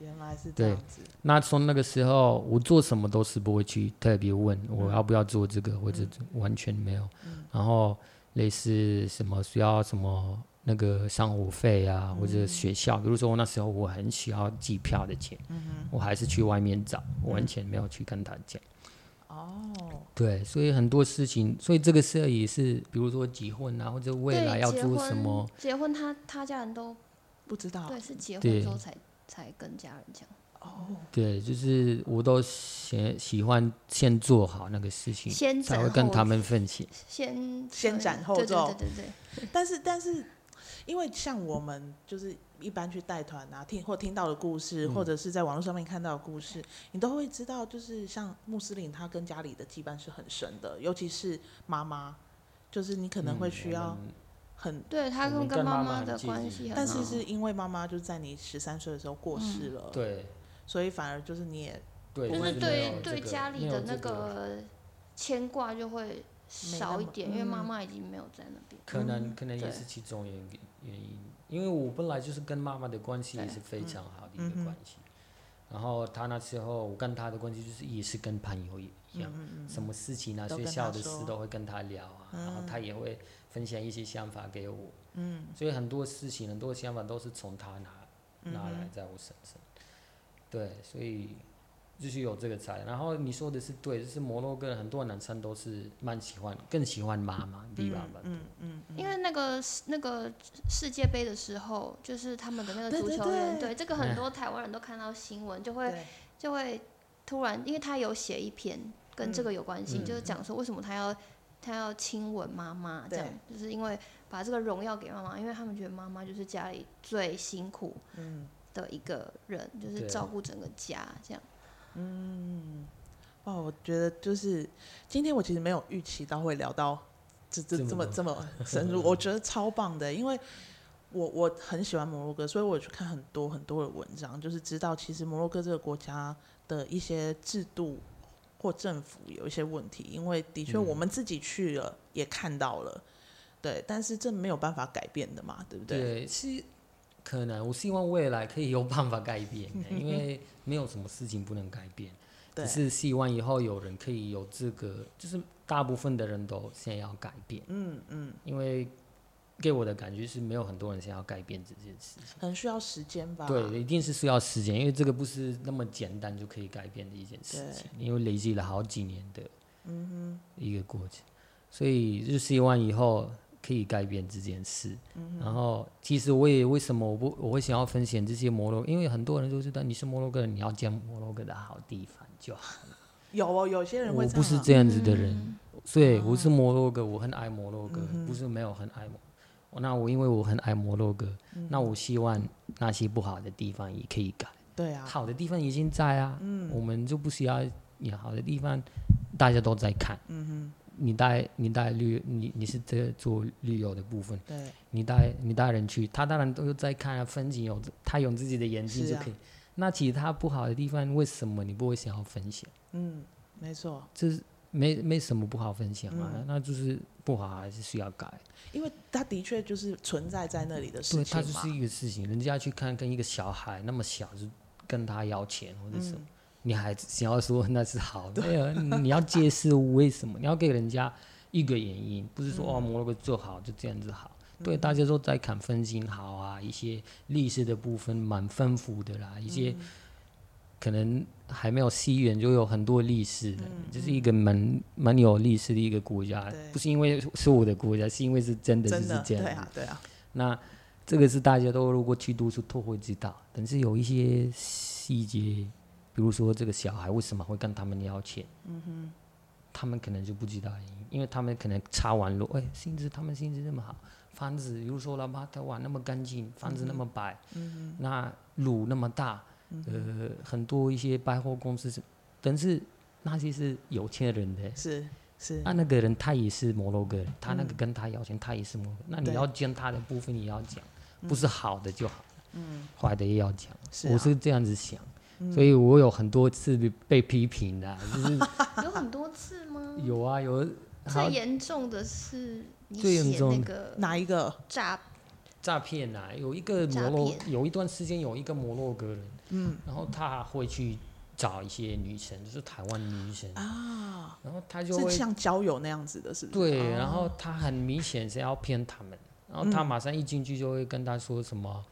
原来是这样子。那从那个时候，我做什么都是不会去特别问我要不要做这个，或者完全没有。然后类似什么需要什么那个生活费啊，或者学校，比如说我那时候我很需要机票的钱，我还是去外面找，我完全没有去跟他讲。哦。对，所以很多事情，所以这个事也是，比如说结婚啊，或者未来要做什么。结婚，他他家人都不知道。对，是结婚之后才。才跟家人讲哦，对，就是我都先喜欢先做好那个事情，先才会跟他们分享，先先斩后奏，对对对对。但是但是，因为像我们就是一般去带团啊，听或听到的故事，或者是在网络上面看到的故事，你都会知道，就是像穆斯林他跟家里的羁绊是很深的，尤其是妈妈，就是你可能会需要。很对他跟跟妈妈的关系，但是是因为妈妈就在你十三岁的时候过世了，对，所以反而就是你也，就是对对家里的那个牵挂就会少一点，因为妈妈已经没有在那边。可能可能也是其中原因原因，因为我本来就是跟妈妈的关系也是非常好的一个关系，然后他那时候我跟他的关系就是也是跟朋友一样，什么事情啊学校的事都会跟他聊啊，然后他也会。分享一些想法给我，嗯，所以很多事情、很多想法都是从他拿拿来在我身上，对，所以就是有这个才。然后你说的是对，就是摩洛哥很多男生都是蛮喜欢，更喜欢妈妈，对吧？嗯嗯，因为那个那个世界杯的时候，就是他们的那个足球员，对，这个很多台湾人都看到新闻，就会就会突然，因为他有写一篇跟这个有关系，嗯、就是讲说为什么他要。他要亲吻妈妈，这样就是因为把这个荣耀给妈妈，因为他们觉得妈妈就是家里最辛苦的一个人，就是照顾整个家这样。嗯，哦，我觉得就是今天我其实没有预期到会聊到这这这么这么深入，我觉得超棒的，因为我我很喜欢摩洛哥，所以我去看很多很多的文章，就是知道其实摩洛哥这个国家的一些制度。或政府有一些问题，因为的确我们自己去了也看到了，嗯、对，但是这没有办法改变的嘛，对不对？对，是可能。我希望未来可以有办法改变，因为没有什么事情不能改变，对只是希望以后有人可以有资格，就是大部分的人都想要改变，嗯嗯，嗯因为。给我的感觉是没有很多人想要改变这件事情，很需要时间吧？对，一定是需要时间，因为这个不是那么简单就可以改变的一件事情，因为累积了好几年的，嗯哼，一个过程，所以就希望以后可以改变这件事。嗯、然后，其实我也为什么我不我会想要分享这些摩洛，因为很多人都知道你是摩洛哥人，你要讲摩洛哥的好地方就好了。有哦，有些人会。我不是这样子的人，嗯、所以我是摩洛哥，我很爱摩洛哥，嗯、不是没有很爱摩。那我因为我很爱摩洛哥，嗯、那我希望那些不好的地方也可以改。对啊，好的地方已经在啊，嗯、我们就不需要你好的地方，大家都在看。嗯哼，你带你带旅，你你是在做旅游的部分，对，你带你带人去，他当然都在看啊，风景有他有自己的眼睛就可以。啊、那其他不好的地方，为什么你不会想要分享？嗯，没错，这是没没什么不好分享啊，嗯、那就是不好还是需要改。因为他的确就是存在在那里的事情，对，他就是一个事情。人家去看，跟一个小孩那么小，就跟他要钱或者什么，嗯、你还想要说那是好的？没有，你要解释为什么？你要给人家一个原因，不是说、嗯、哦，摩洛哥做好就这样子好。嗯、对，大家都在看风景好啊，一些历史的部分蛮丰富的啦，一些。可能还没有西元就有很多历史的，这、嗯、是一个蛮蛮有历史的一个国家，不是因为是我的国家，是因为是真的就是这样。对啊，对啊。那这个是大家都如果去读书都会知道，但是有一些细节，比如说这个小孩为什么会跟他们要钱，嗯哼，他们可能就不知道，因为他们可能查完路，哎，薪资他们薪资那么好，房子比如说拉巴特瓦那么干净，房子那么白，嗯哼，那路那么大。呃，很多一些百货公司是，但是那些是有钱人的，是是。那那个人他也是摩洛哥人，他那个跟他要钱，他也是摩洛哥。那你要讲他的部分，也要讲，不是好的就好，嗯，坏的也要讲。我是这样子想，所以我有很多次被批评的，就是 有很多次吗？有啊，有。最严重的是最严重那个哪一个？诈诈骗啊？有一个摩洛，有一段时间有一个摩洛哥人，嗯，然后他会去找一些女生，就是台湾女生。啊，然后他就会像交友那样子的，是不是？对，然后他很明显是要骗他们，然后他马上一进去就会跟他说什么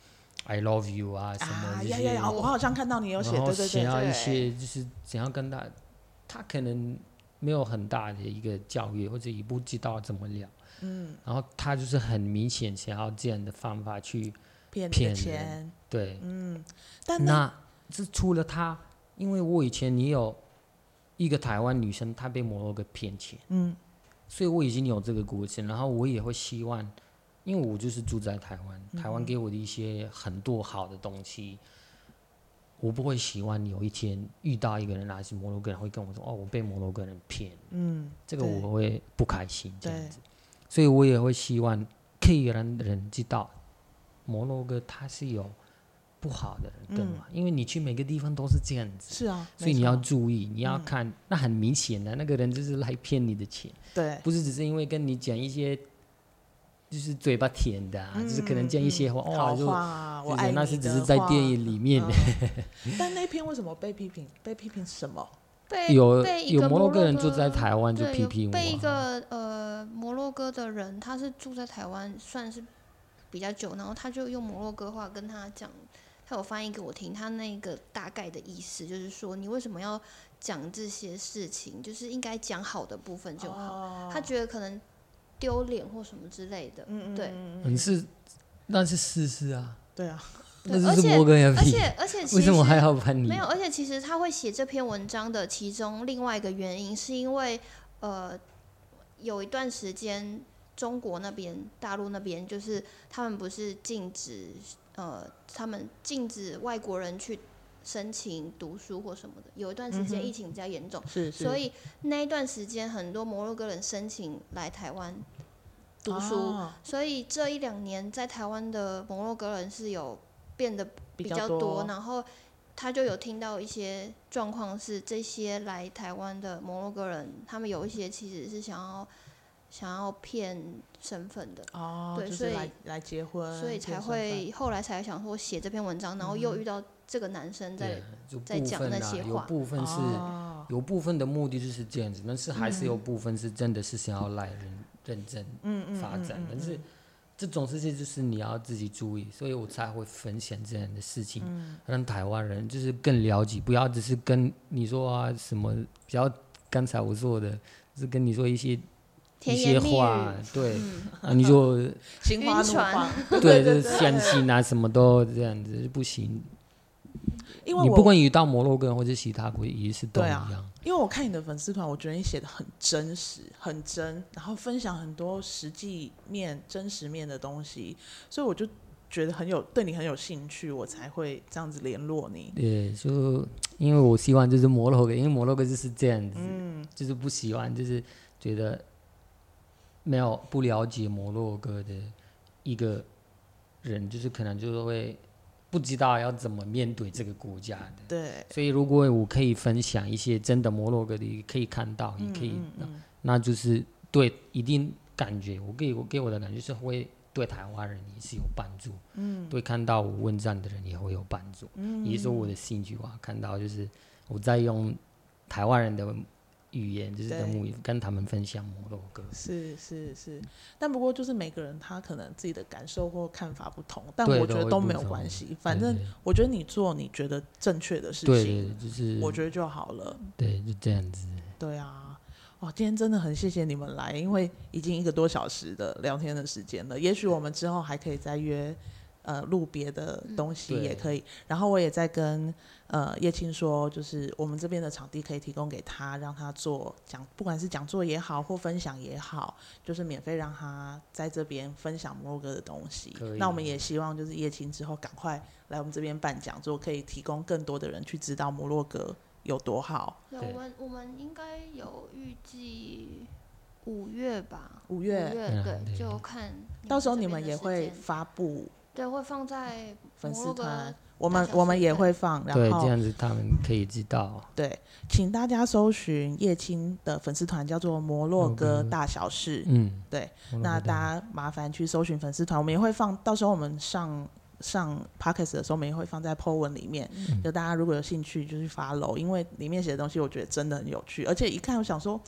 “I love you” 啊，什么这些。我好像看到你有写，想要一些就是想要跟他，他可能。没有很大的一个教育，或者也不知道怎么聊，嗯，然后他就是很明显想要这样的方法去骗人，骗对，嗯，但那，那是除了他，因为我以前也有一个台湾女生，她被摩洛哥骗钱，嗯，所以我已经有这个故事，然后我也会希望，因为我就是住在台湾，台湾给我的一些很多好的东西。我不会希望有一天遇到一个人，来是摩洛哥人，会跟我说：“哦，我被摩洛哥人骗。”嗯，这个我会不开心这样子，所以我也会希望可以让人知道，摩洛哥他是有不好的人，对吗？因为你去每个地方都是这样子，是啊，所以你要注意，你要看，那很明显的那个人就是来骗你的钱，对，不是只是因为跟你讲一些。就是嘴巴甜的，啊，嗯、就是可能讲一些话，嗯、哇，就我爱那是只是在电影里面。嗯、但那篇为什么被批评？被批评什么？被有摩洛哥人住在台湾就批评我。被一个呃摩洛哥的人，他是住在台湾算是比较久，然后他就用摩洛哥话跟他讲，他有翻译给我听，他那个大概的意思就是说，你为什么要讲这些事情？就是应该讲好的部分就好。哦、他觉得可能。丢脸或什么之类的，嗯对，嗯是，那是事实啊，对啊，对而且而且而且，为什么还要喷你？没有，而且其实他会写这篇文章的其中另外一个原因，是因为呃，有一段时间中国那边、大陆那边，就是他们不是禁止呃，他们禁止外国人去。申请读书或什么的，有一段时间疫情比较严重，是是，所以那一段时间很多摩洛哥人申请来台湾读书，所以这一两年在台湾的摩洛哥人是有变得比较多，然后他就有听到一些状况是这些来台湾的摩洛哥人，他们有一些其实是想要想要骗身份的，哦，对，所以来来结婚，所以才会后来才想说写这篇文章，然后又遇到。这个男生在在讲那些话，有部分是，有部分的目的就是这样子，但是还是有部分是真的是想要来认认真发展，但是这种事情就是你要自己注意，所以我才会分享这样的事情，让台湾人就是更了解，不要只是跟你说啊什么，比较刚才我说的，是跟你说一些一些话，对，啊你就 心花怒放，对，就是相信啊什么都这样子不行。因为你不管遇到摩洛哥或者其他国也是都一样。啊，因为我看你的粉丝团，我觉得你写的很真实，很真，然后分享很多实际面、真实面的东西，所以我就觉得很有对你很有兴趣，我才会这样子联络你。对，就因为我希望就是摩洛哥，因为摩洛哥就是这样子，嗯，就是不喜欢，就是觉得没有不了解摩洛哥的一个人，就是可能就是会。不知道要怎么面对这个国家的，对，所以如果我可以分享一些真的摩洛哥的，可以看到，也可以，嗯嗯嗯、那就是对一定感觉，我给我给我的感觉是会对台湾人也是有帮助，嗯，对看到我问战的人也会有帮助，嗯，也是我的兴趣啊，看到就是我在用台湾人的。语言就是跟母语，跟他们分享摩洛哥。是是是，但不过就是每个人他可能自己的感受或看法不同，但我觉得都没有关系。反正我觉得你做你觉得正确的事情，对，就是我觉得就好了。对，就这样子。对啊，哇，今天真的很谢谢你们来，因为已经一个多小时的聊天的时间了。也许我们之后还可以再约呃录别的东西也可以。嗯、然后我也在跟呃叶青说，就是我们这边的场地可以提供给他，让他做讲，不管是讲座也好，或分享也好，就是免费让他在这边分享摩洛哥的东西。那我们也希望就是叶青之后赶快来我们这边办讲座，可以提供更多的人去知道摩洛哥有多好。对，我们我们应该有预计。五月吧，五月，五月对，就看到时候你们也会发布，对，会放在粉丝团，我们我们也会放，然后对，这样子他们可以知道。对，请大家搜寻叶青的粉丝团，叫做摩洛哥大小事。嗯，对，那大家麻烦去搜寻粉丝团，我们也会放，到时候我们上上 podcast 的时候，我们也会放在 po 文里面，嗯、就大家如果有兴趣就去 follow，因为里面写的东西我觉得真的很有趣，而且一看我想说。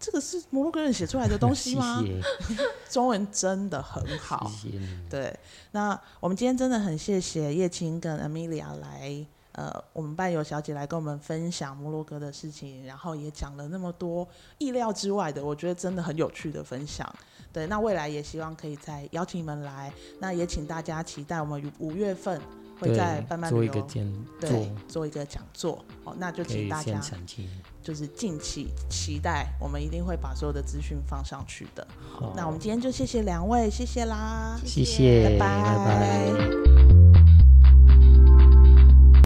这个是摩洛哥人写出来的东西吗？谢谢 中文真的很好。谢谢。对，那我们今天真的很谢谢叶青跟 Amelia 来，呃，我们伴游小姐来跟我们分享摩洛哥的事情，然后也讲了那么多意料之外的，我觉得真的很有趣的分享。对，那未来也希望可以再邀请你们来，那也请大家期待我们五月份。会在伴伴旅游做一个讲座，对，做一个讲座，哦，那就请大家就是近期期待，我们一定会把所有的资讯放上去的。好，那我们今天就谢谢两位，谢谢啦，谢谢，拜拜。拜拜。